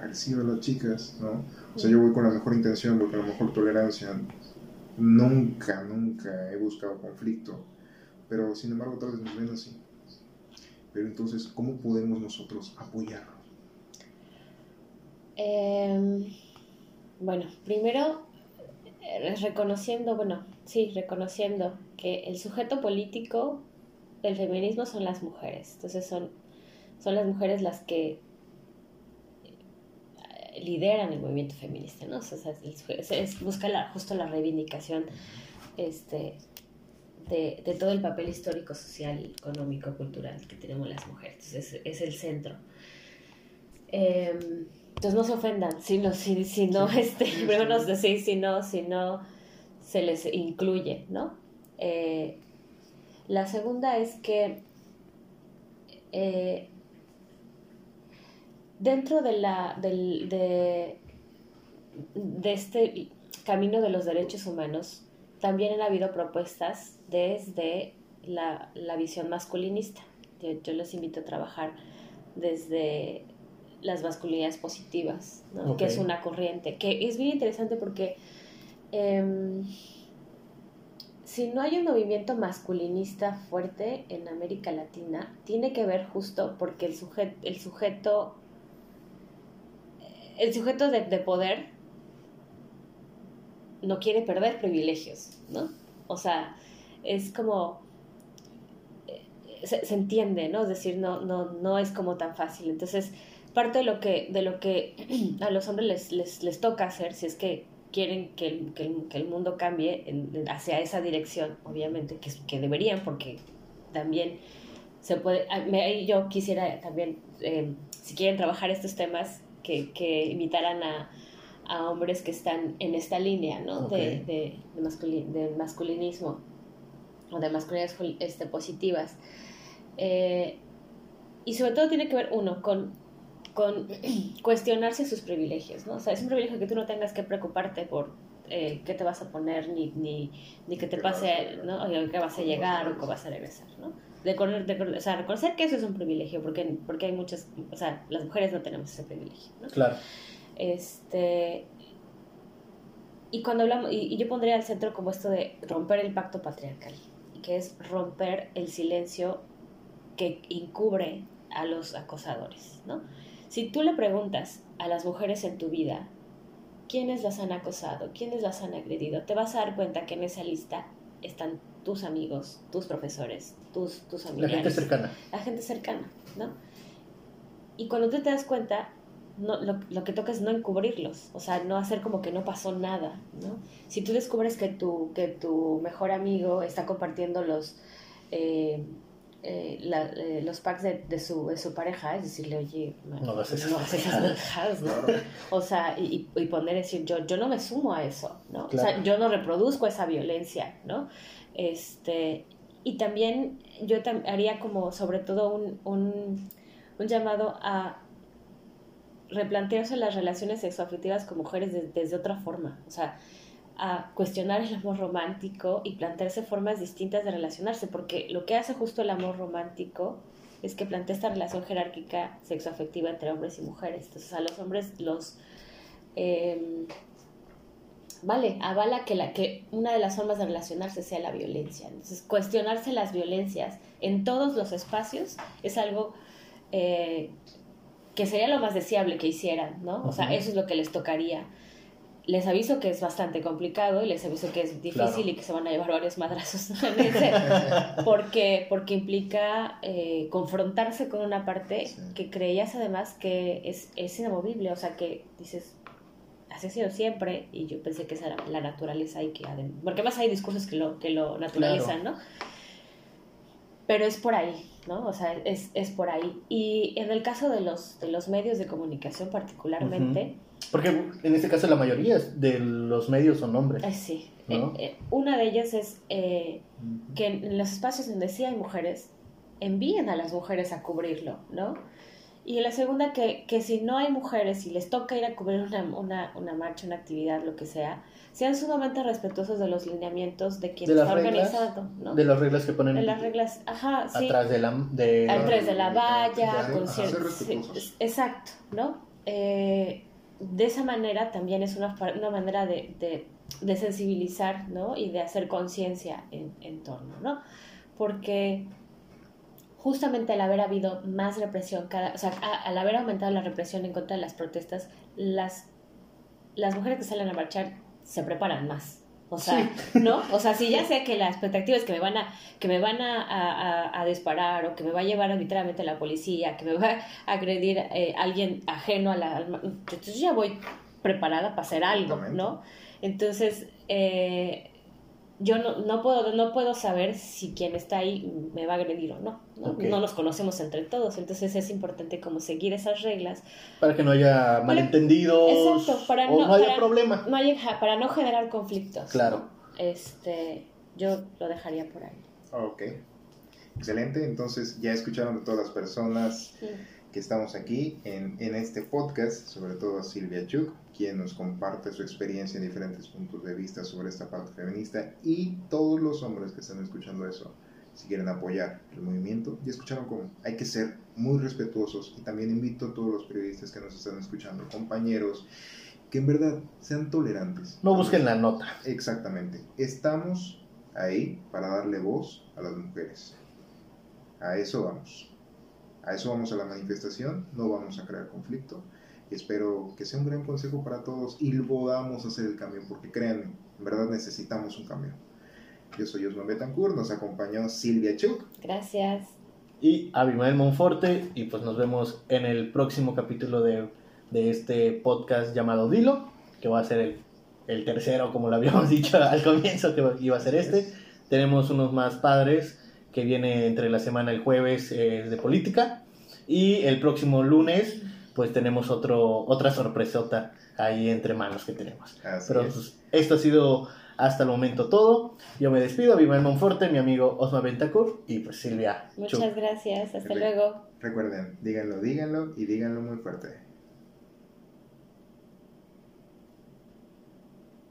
agresivas las chicas, ¿no? O sea, yo voy con la mejor intención, voy con la mejor tolerancia. Nunca, nunca he buscado conflicto, pero sin embargo vez nos ven así. Pero entonces, ¿cómo podemos nosotros apoyarnos? Em, bueno, primero eh, reconociendo, bueno, sí, reconociendo que el sujeto político del feminismo son las mujeres. Entonces son, son las mujeres las que lideran el movimiento feminista, ¿no? O sea, es, es, busca la, justo la reivindicación este, de, de, todo el papel histórico, social, económico, cultural que tenemos las mujeres. Es, es el centro. Eh, entonces no se ofendan, si no, si, si no, este, no decir, si no, si no se les incluye, ¿no? Eh, la segunda es que eh, dentro de, la, de, de este camino de los derechos humanos, también han habido propuestas desde la, la visión masculinista. Yo, yo, los invito a trabajar desde las masculinidades positivas, que es una corriente, que es bien interesante porque em, si no hay un movimiento masculinista fuerte en América Latina, tiene que ver justo porque el, sujeto, el sujeto, el sujeto de, poder no quiere perder privilegios, ¿no? O sea, es como eh, se, entiende, ¿no? Es decir, no, no, no es como tan fácil. Entonces, parte de lo que, de lo que a los hombres les, les, les toca hacer, si es que quieren que el, que el, mundo cambie hacia esa dirección, obviamente, que, que deberían, porque también se puede, yo quisiera también, eh, si quieren trabajar estos temas, que, que invitaran a, a, hombres que están en esta línea, ¿no? De, de, de, masculinismo o de masculinidades este, positivas. Eh, y sobre todo tiene que ver, uno, con con cuestionarse sus privilegios, ¿no? O sea, es un privilegio que tú no tengas que preocuparte por eh, qué te vas a poner, ni, ni, ni que te pase, ¿no? O qué vas a llegar o qué vas a regresar, ¿no? De, de, o sea, reconocer que eso es un privilegio, porque, porque hay muchas, o sea, las mujeres no tenemos ese privilegio, ¿no? Claro. Este, y cuando hablamos, y, y yo pondría al centro como esto de romper el pacto patriarcal, que es romper el silencio que encubre a los acosadores, ¿no? Si tú le preguntas a las mujeres en tu vida, ¿quiénes las han acosado? ¿Quiénes las han agredido? Te vas a dar cuenta que en esa lista están tus amigos, tus profesores, tus, tus familiares. La gente cercana. La gente cercana, ¿no? Y cuando tú te das cuenta, no, lo, lo, que toca es no encubrirlos, o sea, no hacer como que no pasó nada, ¿no? Si tú descubres que tu, que tu mejor amigo está compartiendo los... Eh, eh, la, eh, los packs de, de, su, de su pareja, es decirle, oye, no, no haces no esas ¿no? O sea, y, y, poner, decir, yo, yo no me sumo a eso, ¿no? Claro. O sea, yo no reproduzco esa violencia, ¿no? Este, y también yo haría como, sobre todo, un, un, un llamado a replantearse las relaciones sexoafectivas con mujeres de, desde otra forma, o sea, a cuestionar el amor romántico y plantearse formas distintas de relacionarse, porque lo que hace justo el amor romántico es que plantea esta relación jerárquica sexoafectiva entre hombres y mujeres. Entonces a los hombres los... Eh, vale, avala que, la, que una de las formas de relacionarse sea la violencia. Entonces cuestionarse las violencias en todos los espacios es algo... Eh, que sería lo más deseable que hicieran, ¿no? O sea, eso es lo que les tocaría les aviso que es bastante complicado y les aviso que es difícil claro. y que se van a llevar varios madrazos porque, porque implica eh, confrontarse con una parte sí. que creías además que es, es inamovible, o sea que dices, así ha sido siempre y yo pensé que esa era la naturaleza y que porque más hay discursos que lo, que lo naturalizan, claro. ¿no? Pero es por ahí, ¿no? O sea, es, es por ahí. Y en el caso de los, de los medios de comunicación particularmente, uh -huh porque en este caso la mayoría de los medios son hombres. Eh, sí. ¿no? Eh, eh, una de ellas es que en los espacios donde sí hay mujeres, envíen a las mujeres a cubrirlo, ¿no? Y la segunda, que, que si no hay mujeres y les toca ir a cubrir una, una, una marcha, una actividad, lo que sea, sean sumamente respetuosos de los lineamientos de quien de está reglas, organizado, ¿no? De las reglas que ponen. De las reglas, ajá, sí. Atrás de la, de, atrás de la valla, con ciertos. Sí, exacto, ¿no? Eh, de esa manera también es una, una manera de, de, de, sensibilizar ¿no? y de hacer conciencia en, en, torno, ¿no? Porque justamente al haber habido más represión, cada, o sea, a, al haber aumentado la represión en contra de las protestas, las, las mujeres que salen a marchar se preparan más, O sea, ¿no? O sea, si ya sé que la expectativa es que me van a, que me van a, a, disparar o que me va a llevar arbitrariamente la policía, que me va a agredir eh, alguien ajeno a la... Entonces ya voy preparada para hacer algo, ¿no? Entonces, eh, yo no, no, puedo, no puedo saber si quien está ahí me va a agredir o no. ¿no? no nos conocemos entre todos, entonces es importante como seguir esas reglas. Para que no haya malentendidos exacto, para o no, haya problema. No para no generar conflictos. Claro. Este, yo lo dejaría por ahí. Ok. Excelente, entonces ya escucharon de todas las personas que estamos aquí en, en este podcast, sobre todo a Silvia Chuk, quien nos comparte su experiencia en diferentes puntos de vista sobre esta parte feminista y todos los hombres que están escuchando eso, si quieren apoyar el movimiento, ya escucharon cómo hay que ser muy respetuosos y también invito a todos los periodistas que nos están escuchando, compañeros, que en verdad sean tolerantes. No busquen la nota. Exactamente. Estamos ahí para darle voz a las mujeres. A eso vamos. A eso vamos a la manifestación, no vamos a crear conflicto Espero que sea un gran consejo para todos y podamos hacer el cambio, porque créanme, en verdad necesitamos un cambio. Yo soy Osman Betancourt, nos acompañó Silvia Chuk. Gracias. Y Abimael Monforte, y pues nos vemos en el próximo capítulo de, de este podcast llamado Dilo, que va a ser el, el, tercero, como lo habíamos dicho al comienzo, que iba a ser este. Tenemos unos más padres que viene entre la semana el jueves eh, de política y el próximo lunes pues tenemos otro, otra sorpresota ahí entre manos que tenemos. Pero pues, esto ha sido hasta el momento todo. Yo me despido, Viva Monforte, mi amigo Osma Bentacur y pues Silvia. Muchas gracias, hasta luego. Recuerden, díganlo, díganlo y díganlo muy fuerte.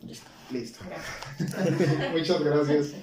Listo. Listo. Muchas gracias.